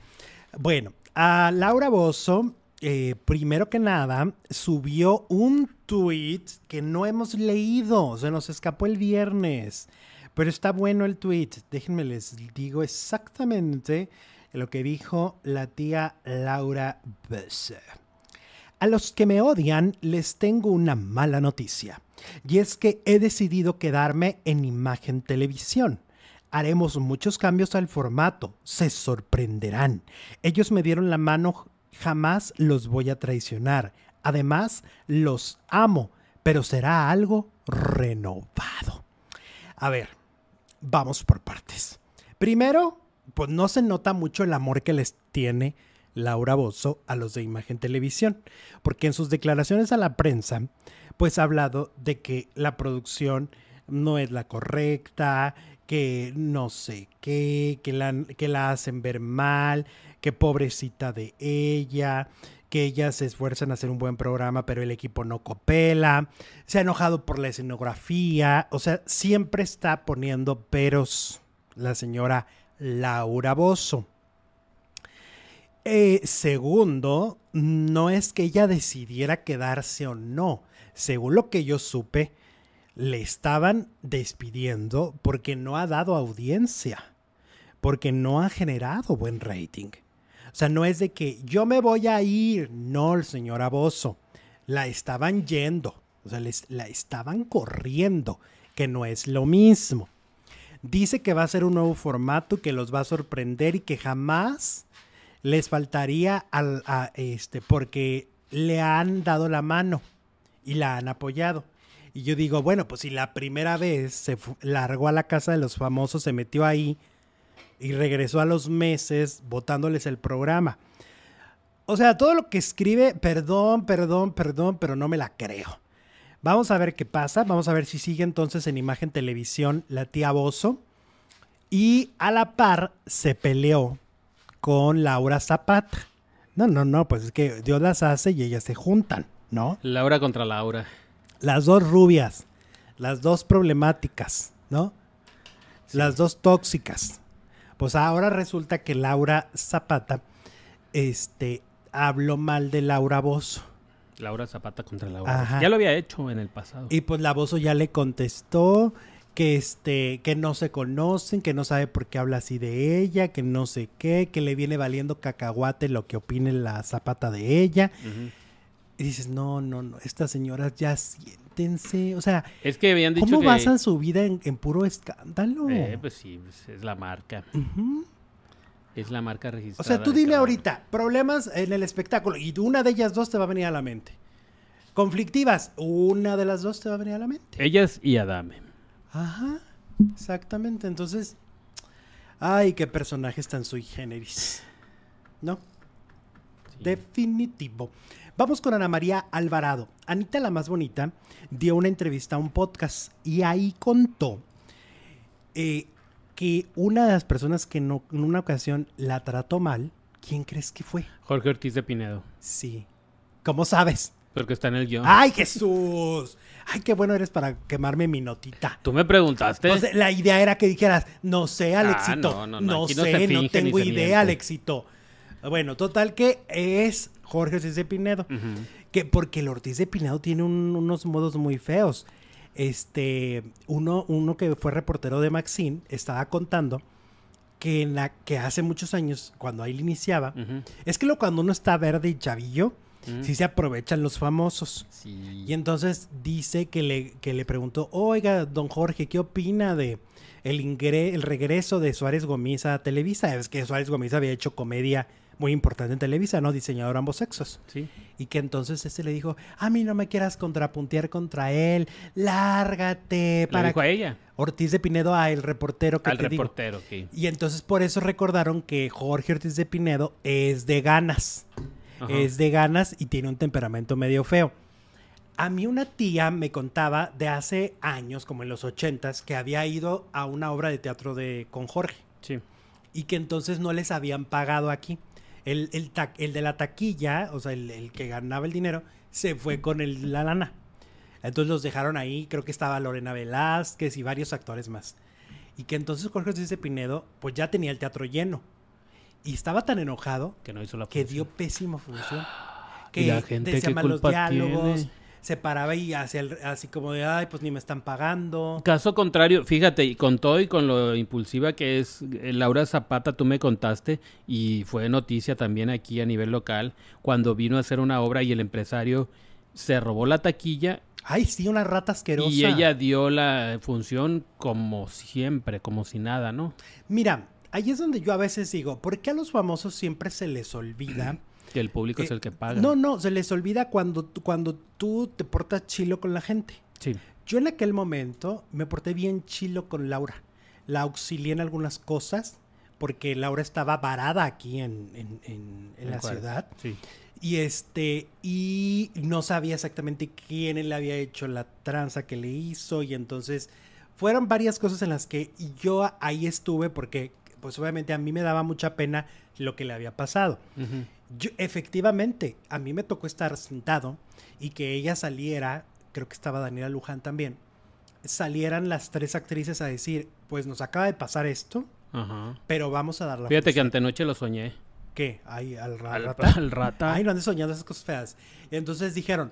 Bueno, a Laura Bozo, eh, primero que nada, subió un tweet que no hemos leído. Se nos escapó el viernes. Pero está bueno el tweet. Déjenme les digo exactamente lo que dijo la tía Laura Bozo. A los que me odian les tengo una mala noticia, y es que he decidido quedarme en imagen televisión. Haremos muchos cambios al formato, se sorprenderán. Ellos me dieron la mano, jamás los voy a traicionar. Además, los amo, pero será algo renovado. A ver, vamos por partes. Primero, pues no se nota mucho el amor que les tiene Laura Bozo a los de Imagen Televisión, porque en sus declaraciones a la prensa, pues ha hablado de que la producción no es la correcta, que no sé qué, que la, que la hacen ver mal, que pobrecita de ella, que ellas se esfuerzan a hacer un buen programa, pero el equipo no copela, se ha enojado por la escenografía, o sea, siempre está poniendo peros la señora Laura Bozo. Eh, segundo, no es que ella decidiera quedarse o no. Según lo que yo supe, le estaban despidiendo porque no ha dado audiencia, porque no ha generado buen rating. O sea, no es de que yo me voy a ir, no, el señor Aboso. La estaban yendo, o sea, les, la estaban corriendo, que no es lo mismo. Dice que va a ser un nuevo formato que los va a sorprender y que jamás les faltaría al, a este, porque le han dado la mano y la han apoyado. Y yo digo, bueno, pues si la primera vez se largó a la casa de los famosos, se metió ahí y regresó a los meses votándoles el programa. O sea, todo lo que escribe, perdón, perdón, perdón, pero no me la creo. Vamos a ver qué pasa. Vamos a ver si sigue entonces en imagen televisión la tía Bozo. Y a la par se peleó con Laura Zapata. No, no, no, pues es que Dios las hace y ellas se juntan, ¿no? Laura contra Laura. Las dos rubias, las dos problemáticas, ¿no? Las dos tóxicas. Pues ahora resulta que Laura Zapata este, habló mal de Laura Bozo. Laura Zapata contra Laura. Ya lo había hecho en el pasado. Y pues la Bozo ya le contestó que este que no se conocen, que no sabe por qué habla así de ella, que no sé qué, que le viene valiendo cacahuate lo que opine la Zapata de ella. Y dices, no, no, no, estas señoras ya siéntense. O sea, es que habían dicho ¿cómo basan su vida en, puro escándalo? Eh, pues sí, pues es la marca. Es la marca registrada. O sea, tú dime ahorita, problemas en el espectáculo, y una de ellas dos te va a venir a la mente. Conflictivas, una de las dos te va a venir a la mente. Ellas y Adame. Ajá, exactamente. Entonces, ay, qué personajes tan sui generis. ¿No? Definitivo. Vamos con Ana María Alvarado. Anita, la más bonita, dio una entrevista a un podcast y ahí contó eh, que una de las personas que en una ocasión la trató mal, ¿quién crees que fue? Jorge Ortiz de Pinedo. Sí. ¿Cómo sabes? Porque está en el guion. ¡Ay, Jesús! ¡Ay, qué bueno eres para quemarme mi notita! Tú me preguntaste. Entonces, la idea era que dijeras, no sé, Alexito. Ah, no, no, no, sé, no, tengo idea, Alexito. Bueno, total que es Jorge Ortiz de Pinedo. que porque el Ortiz de Pinedo tiene unos modos muy feos. Este, uno, uno que fue reportero de Maxine estaba contando que, en la, que hace muchos años, cuando él iniciaba, es que lo, cuando uno está verde y chavillo, sí se aprovechan los famosos. Y entonces dice que le, que le preguntó, oiga, don Jorge, ¿qué opina de el, el regreso de Suárez Gómez a Televisa? Es que Suárez Gómez había hecho comedia muy importante en Televisa, ¿no? Diseñador ambos sexos. Sí. Y que entonces ese le dijo, a mí no me quieras contrapuntear contra él, lárgate. Para dijo a ella. Ortiz de Pinedo a el reportero que Al reportero, sí. Y entonces por eso recordaron que Jorge Ortiz de Pinedo es de ganas. Es de ganas y tiene un temperamento medio feo. A mí una tía me contaba de hace años, como en los ochentas, que había ido a una obra de teatro de con Jorge. Sí. Y que entonces no les habían pagado aquí. El, el, de la taquilla, o sea, el, que ganaba el dinero, se fue con el, la lana. Entonces los dejaron ahí, creo que estaba Lorena Velázquez y varios actores más. Y que entonces Jorge de Pinedo, pues ya tenía el teatro lleno. Y estaba tan enojado que, no hizo la que dio pésima función. Que la gente decía malos diálogos se paraba y hacía así como de, ay, pues ni me están pagando. Caso contrario, fíjate, y con todo y con lo impulsiva que es eh, Laura Zapata, tú me contaste, y fue noticia también aquí a nivel local, cuando vino a hacer una obra y el empresario se robó la taquilla. Ay, sí, una rata asquerosa. Y ella dio la función como siempre, como si nada, ¿no? Mira, ahí es donde yo a veces digo, ¿por qué a los famosos siempre se les olvida que el público es el que paga. No, no, se les olvida cuando, cuando tú te portas chilo con la gente. Sí. Yo en aquel momento me porté bien chilo con Laura. La auxilié en algunas cosas porque Laura estaba varada aquí en, la ciudad. Sí. Y este, y no sabía exactamente quién le había hecho la tranza que le hizo. Y entonces fueron varias cosas en las que yo ahí estuve porque, pues obviamente a mí me daba mucha pena lo que le había pasado efectivamente, a mí me tocó estar sentado y que ella saliera, creo que estaba Daniela Luján también, salieran las tres actrices a decir, pues nos acaba de pasar esto, pero vamos a dar la Fíjate que antenoche lo soñé. ¿Qué? Ay, al, rata. Al rata. Ay, no andes soñando esas cosas feas. Y entonces dijeron,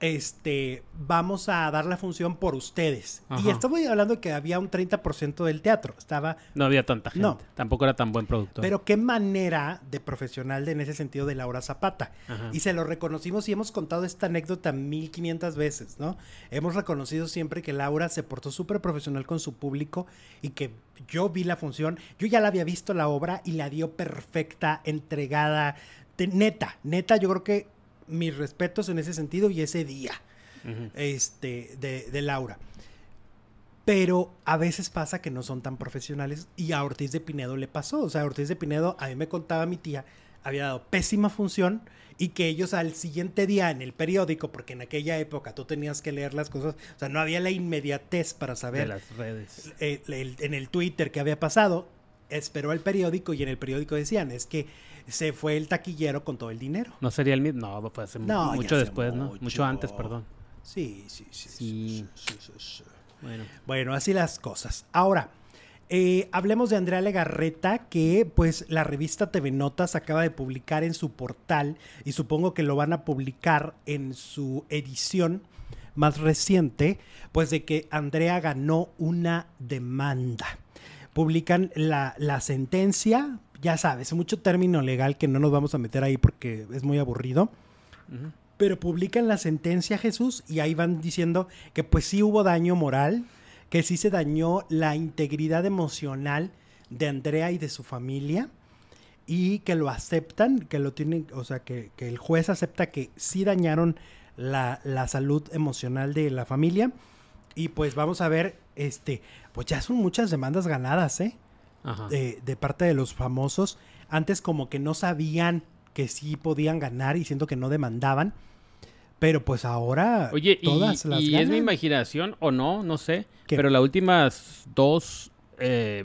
este, vamos a dar la función por ustedes. Y estamos hablando de que había un 30% del teatro. Estaba... No había tanta gente. No. Tampoco era tan buen productor. Pero qué manera de profesional de, en ese sentido de Laura Zapata. Y se lo reconocimos y hemos contado esta anécdota 1500 veces, ¿no? Hemos reconocido siempre que Laura se portó súper profesional con su público y que yo vi la función, yo ya la había visto la obra y la dio perfecta, entregada, neta, neta, yo creo que mis respetos en ese sentido y ese día este, de, Laura. Pero a veces pasa que no son tan profesionales y a Ortiz de Pinedo le pasó. O sea, a Ortiz de Pinedo, a mí me contaba mi tía, había dado pésima función y que ellos al siguiente día en el periódico, porque en aquella época tú tenías que leer las cosas, o sea, no había la inmediatez para saber. De las redes. en el Twitter que había pasado, esperó el periódico y en el periódico decían, es que se fue el taquillero con todo el dinero. No sería el mismo, no, fue hace mucho después, ¿no? Mucho antes, perdón. Sí, sí, sí. sí. Bueno. bueno, así las cosas. Ahora, Eh, hablemos de Andrea Legarreta, que pues la revista TV Notas acaba de publicar en su portal y supongo que lo van a publicar en su edición más reciente, pues de que Andrea ganó una demanda. Publican la, la sentencia, ya sabes, mucho término legal que no nos vamos a meter ahí porque es muy aburrido. Pero publican la sentencia, Jesús, y ahí van diciendo que pues sí hubo daño moral, que sí se dañó la integridad emocional de Andrea y de su familia y que lo aceptan, que lo tienen, o sea, que, el juez acepta que sí dañaron la, salud emocional de la familia. Y pues vamos a ver, este, pues ya son muchas demandas ganadas, ¿eh? De, de, parte de los famosos. Antes como que no sabían que sí podían ganar y siento que no demandaban. Pero pues ahora Oye, todas y, las y es mi imaginación o no, no sé. Pero las últimas dos eh,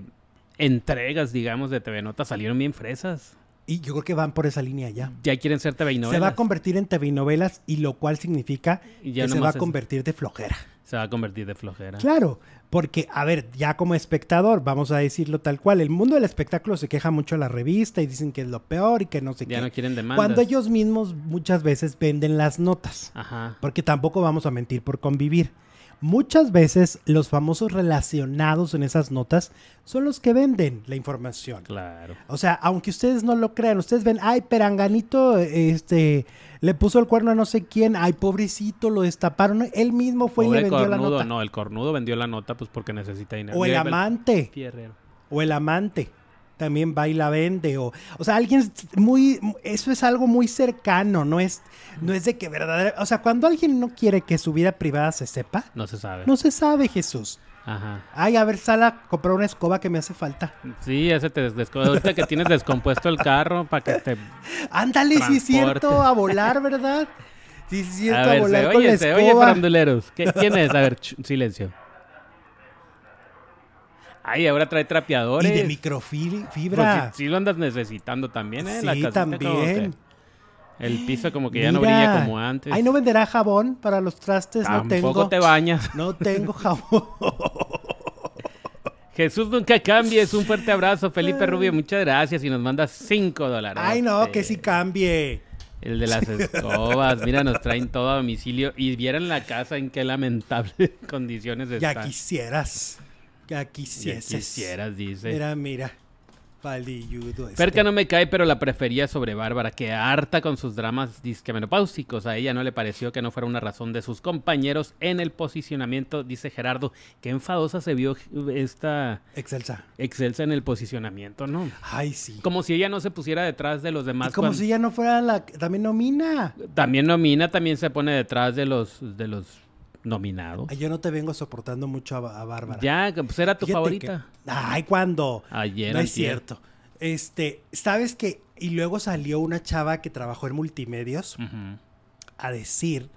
entregas, digamos, de TV Notas salieron bien fresas. Y yo creo que van por esa línea ya. Ya quieren ser TV novelas. Se va a convertir en TV novelas y lo cual significa que se va a convertir de flojera. Se va a convertir de flojera. Claro, porque, a ver, ya como espectador, vamos a decirlo tal cual, el mundo del espectáculo se queja mucho a la revista y dicen que es lo peor y que no sé qué. Ya no quieren demandas. Cuando ellos mismos muchas veces venden las notas. Ajá. Porque tampoco vamos a mentir por convivir. Muchas veces los famosos relacionados en esas notas son los que venden la información. Claro. O sea, aunque ustedes no lo crean, ustedes ven, ay, Peranganito, este, le puso el cuerno a no sé quién, ay, pobrecito, lo destaparon. Él mismo fue y le vendió la nota. No, el cornudo vendió la nota pues porque necesita dinero. O el amante. O el amante también va y la vende o o sea alguien muy eso es algo muy cercano no es no es de que verdaderamente o sea cuando alguien no quiere que su vida privada se sepa no se sabe no se sabe Jesús Ajá. Ay, a ver, sala, comprar una escoba que me hace falta. Sí, ese te descompuesto. Ahorita que tienes descompuesto el carro para que te. Ándale, sí es cierto, a volar, ¿verdad? Sí es cierto, a, volar con la escoba. Oye, faranduleros. ¿Quién es? A ver, silencio. Ay, ahora trae trapeadores. Y de microfibra. Pues sí, lo andas necesitando también, ¿eh? Sí, también. el piso como que ya no brilla como antes. Ay, ¿no venderá jabón para los trastes? Tampoco no tengo. te bañas. No tengo jabón. Jesús nunca cambies. Un fuerte abrazo, Felipe Rubio. Muchas gracias y nos manda 5 dólares. Ay, no, que sí cambie. El de las escobas. Mira, nos traen todo a domicilio. Y vieran la casa en qué lamentables condiciones está. Ya quisieras que quisieses. quisieras, dice. Mira, mira. Palilludo este. Perca no me cae, pero la prefería sobre Bárbara, que harta con sus dramas disquemenopáusicos. A ella no le pareció que no fuera una razón de sus compañeros en el posicionamiento, dice Gerardo. Qué enfadosa se vio esta... Excelsa. Excelsa en el posicionamiento, ¿no? Ay, sí. Como si ella no se pusiera detrás de los demás. como si ella no fuera la... También nomina. También nomina, también se pone detrás de los... De los nominado. yo no te vengo soportando mucho a, Bárbara. Ya, pues era tu favorita. ay, ¿cuándo? Ayer. No es cierto. Este, ¿sabes qué? Y luego salió una chava que trabajó en multimedios a decir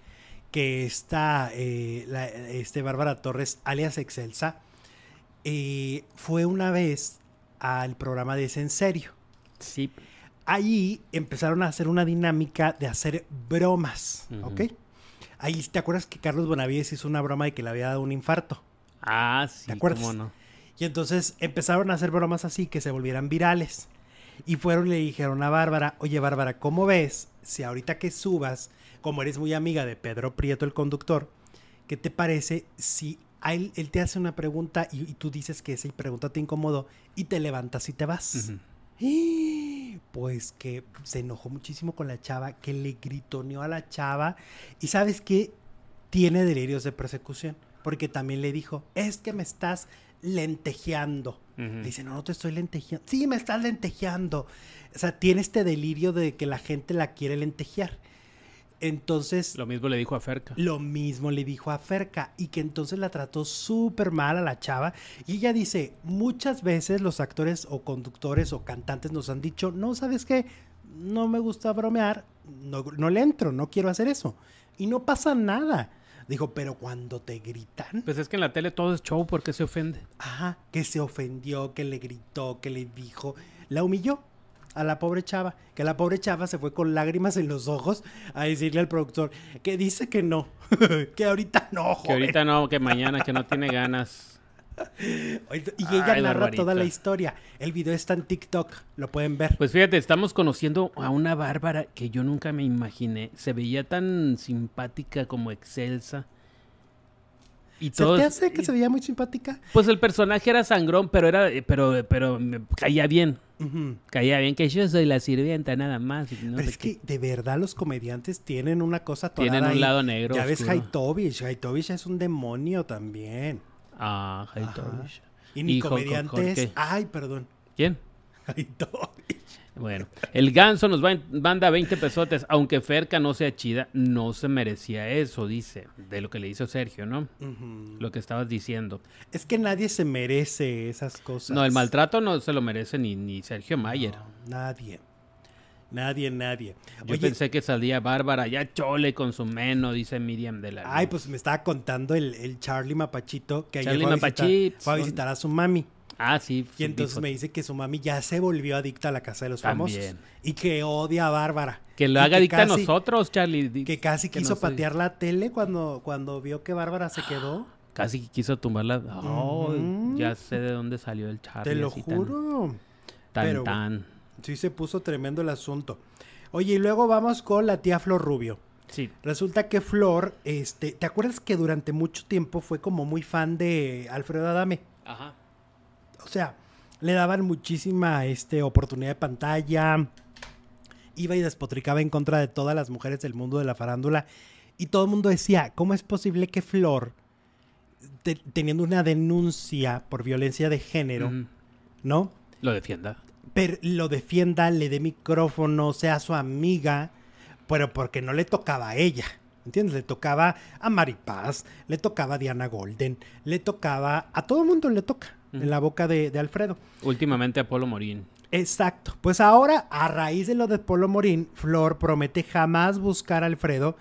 que esta, eh, este Bárbara Torres, alias Excelsa, eh, fue una vez al programa de Es en Serio. Sí. Ahí empezaron a hacer una dinámica de hacer bromas, ¿ok? Ahí, ¿te acuerdas que Carlos Bonavides hizo una broma de que le había dado un infarto? Ah, sí. ¿Te acuerdas? no? Y entonces empezaron a hacer bromas así que se volvieran virales. Y fueron y le dijeron a Bárbara, oye Bárbara, ¿cómo ves si ahorita que subas, como eres muy amiga de Pedro Prieto, el conductor, ¿qué te parece si él, te hace una pregunta y, tú dices que esa pregunta te incomodó y te levantas y te vas? Pues que se enojó muchísimo con la chava, que le gritoneó a la chava y sabes que tiene delirios de persecución, porque también le dijo, es que me estás lentejeando. Le dice, no, no te estoy lentejeando. Sí, me estás lentejeando. O sea, tiene este delirio de que la gente la quiere lentejear. Entonces... Lo mismo le dijo a Ferca. Lo mismo le dijo a Ferca y que entonces la trató súper mal a la chava. Y ella dice, muchas veces los actores o conductores o cantantes nos han dicho, no, ¿sabes qué? No me gusta bromear, no, no le entro, no quiero hacer eso. Y no pasa nada. Dijo, pero cuando te gritan. Pues es que en la tele todo es show, porque se ofende? Ajá, que se ofendió, que le gritó, que le dijo, la humilló a la pobre chava, que la pobre chava se fue con lágrimas en los ojos a decirle al productor que dice que no, que ahorita no, Que ahorita no, que mañana, que no tiene ganas. y ella narra toda la historia. El video está en TikTok, lo pueden ver. Pues fíjate, estamos conociendo a una Bárbara que yo nunca me imaginé. Se veía tan simpática como excelsa. Y ¿Se te hace que se veía muy simpática? Pues el personaje era sangrón, pero era, pero, pero caía bien. Caía bien que yo soy la sirvienta nada más. pero es que de verdad los comediantes tienen una cosa toda Tienen un lado negro. Ya ves Haitovich. Haitovich es un demonio también. Ah, Haitovich. Y mi comediante es... Ay, perdón. ¿Quién? Haitovich. Bueno, el ganso nos va manda 20 pesotes, aunque Ferca no sea chida, no se merecía eso, dice, de lo que le hizo Sergio, ¿no? Lo que estabas diciendo. Es que nadie se merece esas cosas. No, el maltrato no se lo merece ni, ni Sergio Mayer. nadie. Nadie, nadie. Yo pensé que salía Bárbara, ya chole con su meno, dice Miriam de la. Ay, pues me estaba contando el, Charlie Mapachito que ayer fue fue a visitar a su mami. Ah, sí. Y entonces me dice que su mami ya se volvió adicta a la casa de los famosos. Y que odia a Bárbara. Que lo haga adicta a nosotros, Charlie. Que casi quiso patear la tele cuando, cuando vio que Bárbara se quedó. Casi quiso tumbarla. Oh, ya sé de dónde salió el Charlie. Te lo juro. Tan, tan, Sí se puso tremendo el asunto. Oye, y luego vamos con la tía Flor Rubio. Sí. Resulta que Flor, este, ¿te acuerdas que durante mucho tiempo fue como muy fan de Alfredo Adame? Ajá. O sea, le daban muchísima este, oportunidad de pantalla. Iba y despotricaba en contra de todas las mujeres del mundo de la farándula. Y todo el mundo decía, ¿cómo es posible que Flor, teniendo una denuncia por violencia de género, ¿no? Lo defienda. Pero lo defienda, le dé micrófono, sea su amiga, pero porque no le tocaba a ella. ¿Entiendes? Le tocaba a Maripaz, le tocaba a Diana Golden, le tocaba, a todo el mundo le toca en la boca de, Alfredo. Últimamente a Polo Morín. Exacto. Pues ahora, a raíz de lo de Polo Morín, Flor promete jamás buscar a Alfredo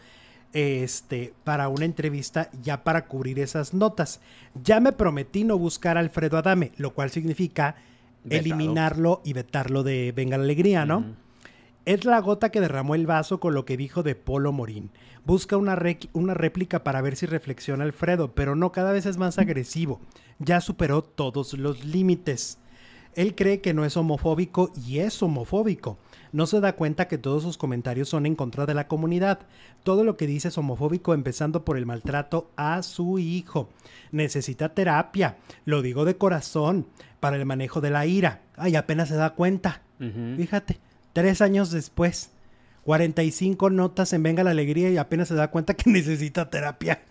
este, para una entrevista ya para cubrir esas notas. Ya me prometí no buscar a Alfredo Adame, lo cual significa eliminarlo y vetarlo de Venga la Alegría, ¿no? Es la gota que derramó el vaso con lo que dijo de Polo Morín. Busca una, una réplica para ver si reflexiona Alfredo, pero no, cada vez es más agresivo. Ya superó todos los límites. Él cree que no es homofóbico y es homofóbico. No se da cuenta que todos sus comentarios son en contra de la comunidad. Todo lo que dice es homofóbico, empezando por el maltrato a su hijo. Necesita terapia, lo digo de corazón, para el manejo de la ira. Ay, apenas se da cuenta. Fíjate, tres años después. 45 notas en Venga la Alegría y apenas se da cuenta que necesita terapia.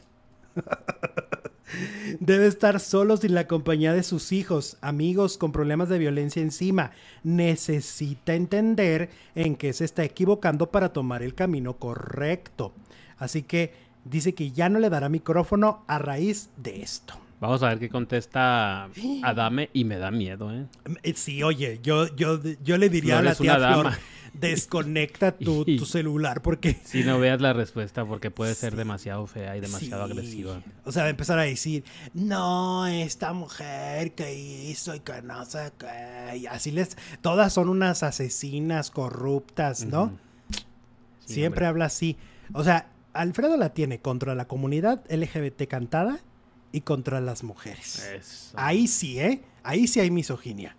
Debe estar solo sin la compañía de sus hijos, amigos con problemas de violencia encima. Necesita entender en qué se está equivocando para tomar el camino correcto. Así que dice que ya no le dará micrófono a raíz de esto. Vamos a ver qué contesta Adame y me da miedo, ¿eh? eh sí, oye, yo, yo, yo le diría a la tía Flor, desconecta tu, celular porque... Si no veas la respuesta porque puede ser demasiado fea y demasiado agresiva. O sea, empezar a decir, no, esta mujer que hizo y que no sé qué. Y así les... Todas son unas asesinas corruptas, ¿no? Siempre habla así. O sea, Alfredo la tiene contra la comunidad LGBT cantada y contra las mujeres. Ahí sí, ¿eh? Ahí sí hay misoginia.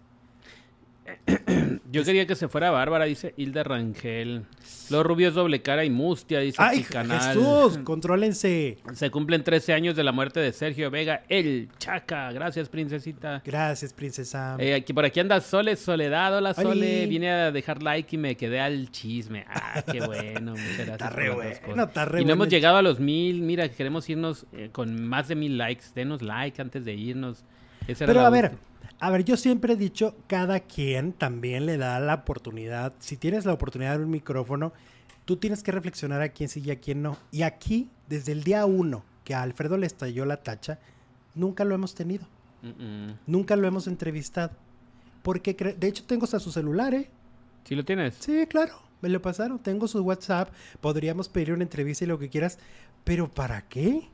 Yo quería que se fuera Bárbara, dice Hilda Rangel. Los rubios doble cara y mustia, dice ¡Ay, canal. Jesús! Contrólense. Se cumplen 13 años de la muerte de Sergio Vega, el Chaca. Gracias, princesita. Gracias, princesa. Eh, aquí, por aquí anda Sole Soledad. Hola, Sole. Vine a dejar like y me quedé al chisme. Ah, qué bueno. Muchas gracias. Está re bueno, está re Y no hemos llegado a los mil. Mira, queremos irnos eh, con más de mil likes. Denos like antes de irnos. Pero a ver, a ver, yo siempre he dicho, cada quien también le da la oportunidad. Si tienes la oportunidad de un micrófono, tú tienes que reflexionar a quién sí y a quién no. Y aquí, desde el día uno que a Alfredo le estalló la tacha, nunca lo hemos tenido. Nunca lo hemos entrevistado. Porque, de hecho, tengo hasta su celular, ¿eh? ¿Sí lo tienes? Sí, claro. Me lo pasaron. Tengo su WhatsApp. Podríamos pedir una entrevista y lo que quieras. Pero ¿para qué?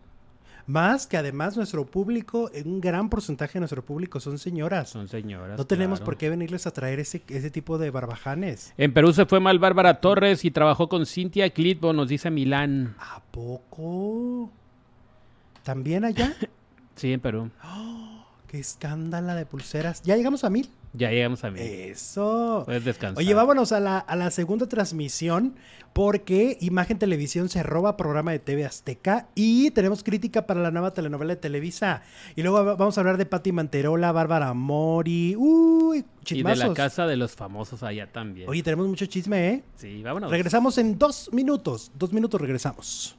Más que además nuestro público, un gran porcentaje de nuestro público son señoras. Son señoras. No tenemos por qué venirles a traer ese, ese tipo de barbajanes. En Perú se fue mal Bárbara Torres y trabajó con Cintia Clitbo, nos dice Milán. ¿A poco? ¿También allá? sí, en Perú. Qué escándala de pulseras. ¿Ya llegamos a mil? Ya llegamos a mil. Eso. Puedes descansar. Oye, vámonos a la, a la segunda transmisión porque Imagen Televisión se roba programa de TV Azteca y tenemos crítica para la nueva telenovela de Televisa. Y luego vamos a hablar de Patti Manterola, Bárbara Mori, uy, chismazos. Y de la casa de los famosos allá también. Oye, tenemos mucho chisme, ¿eh? Sí, vámonos. Regresamos en dos minutos. Dos minutos regresamos.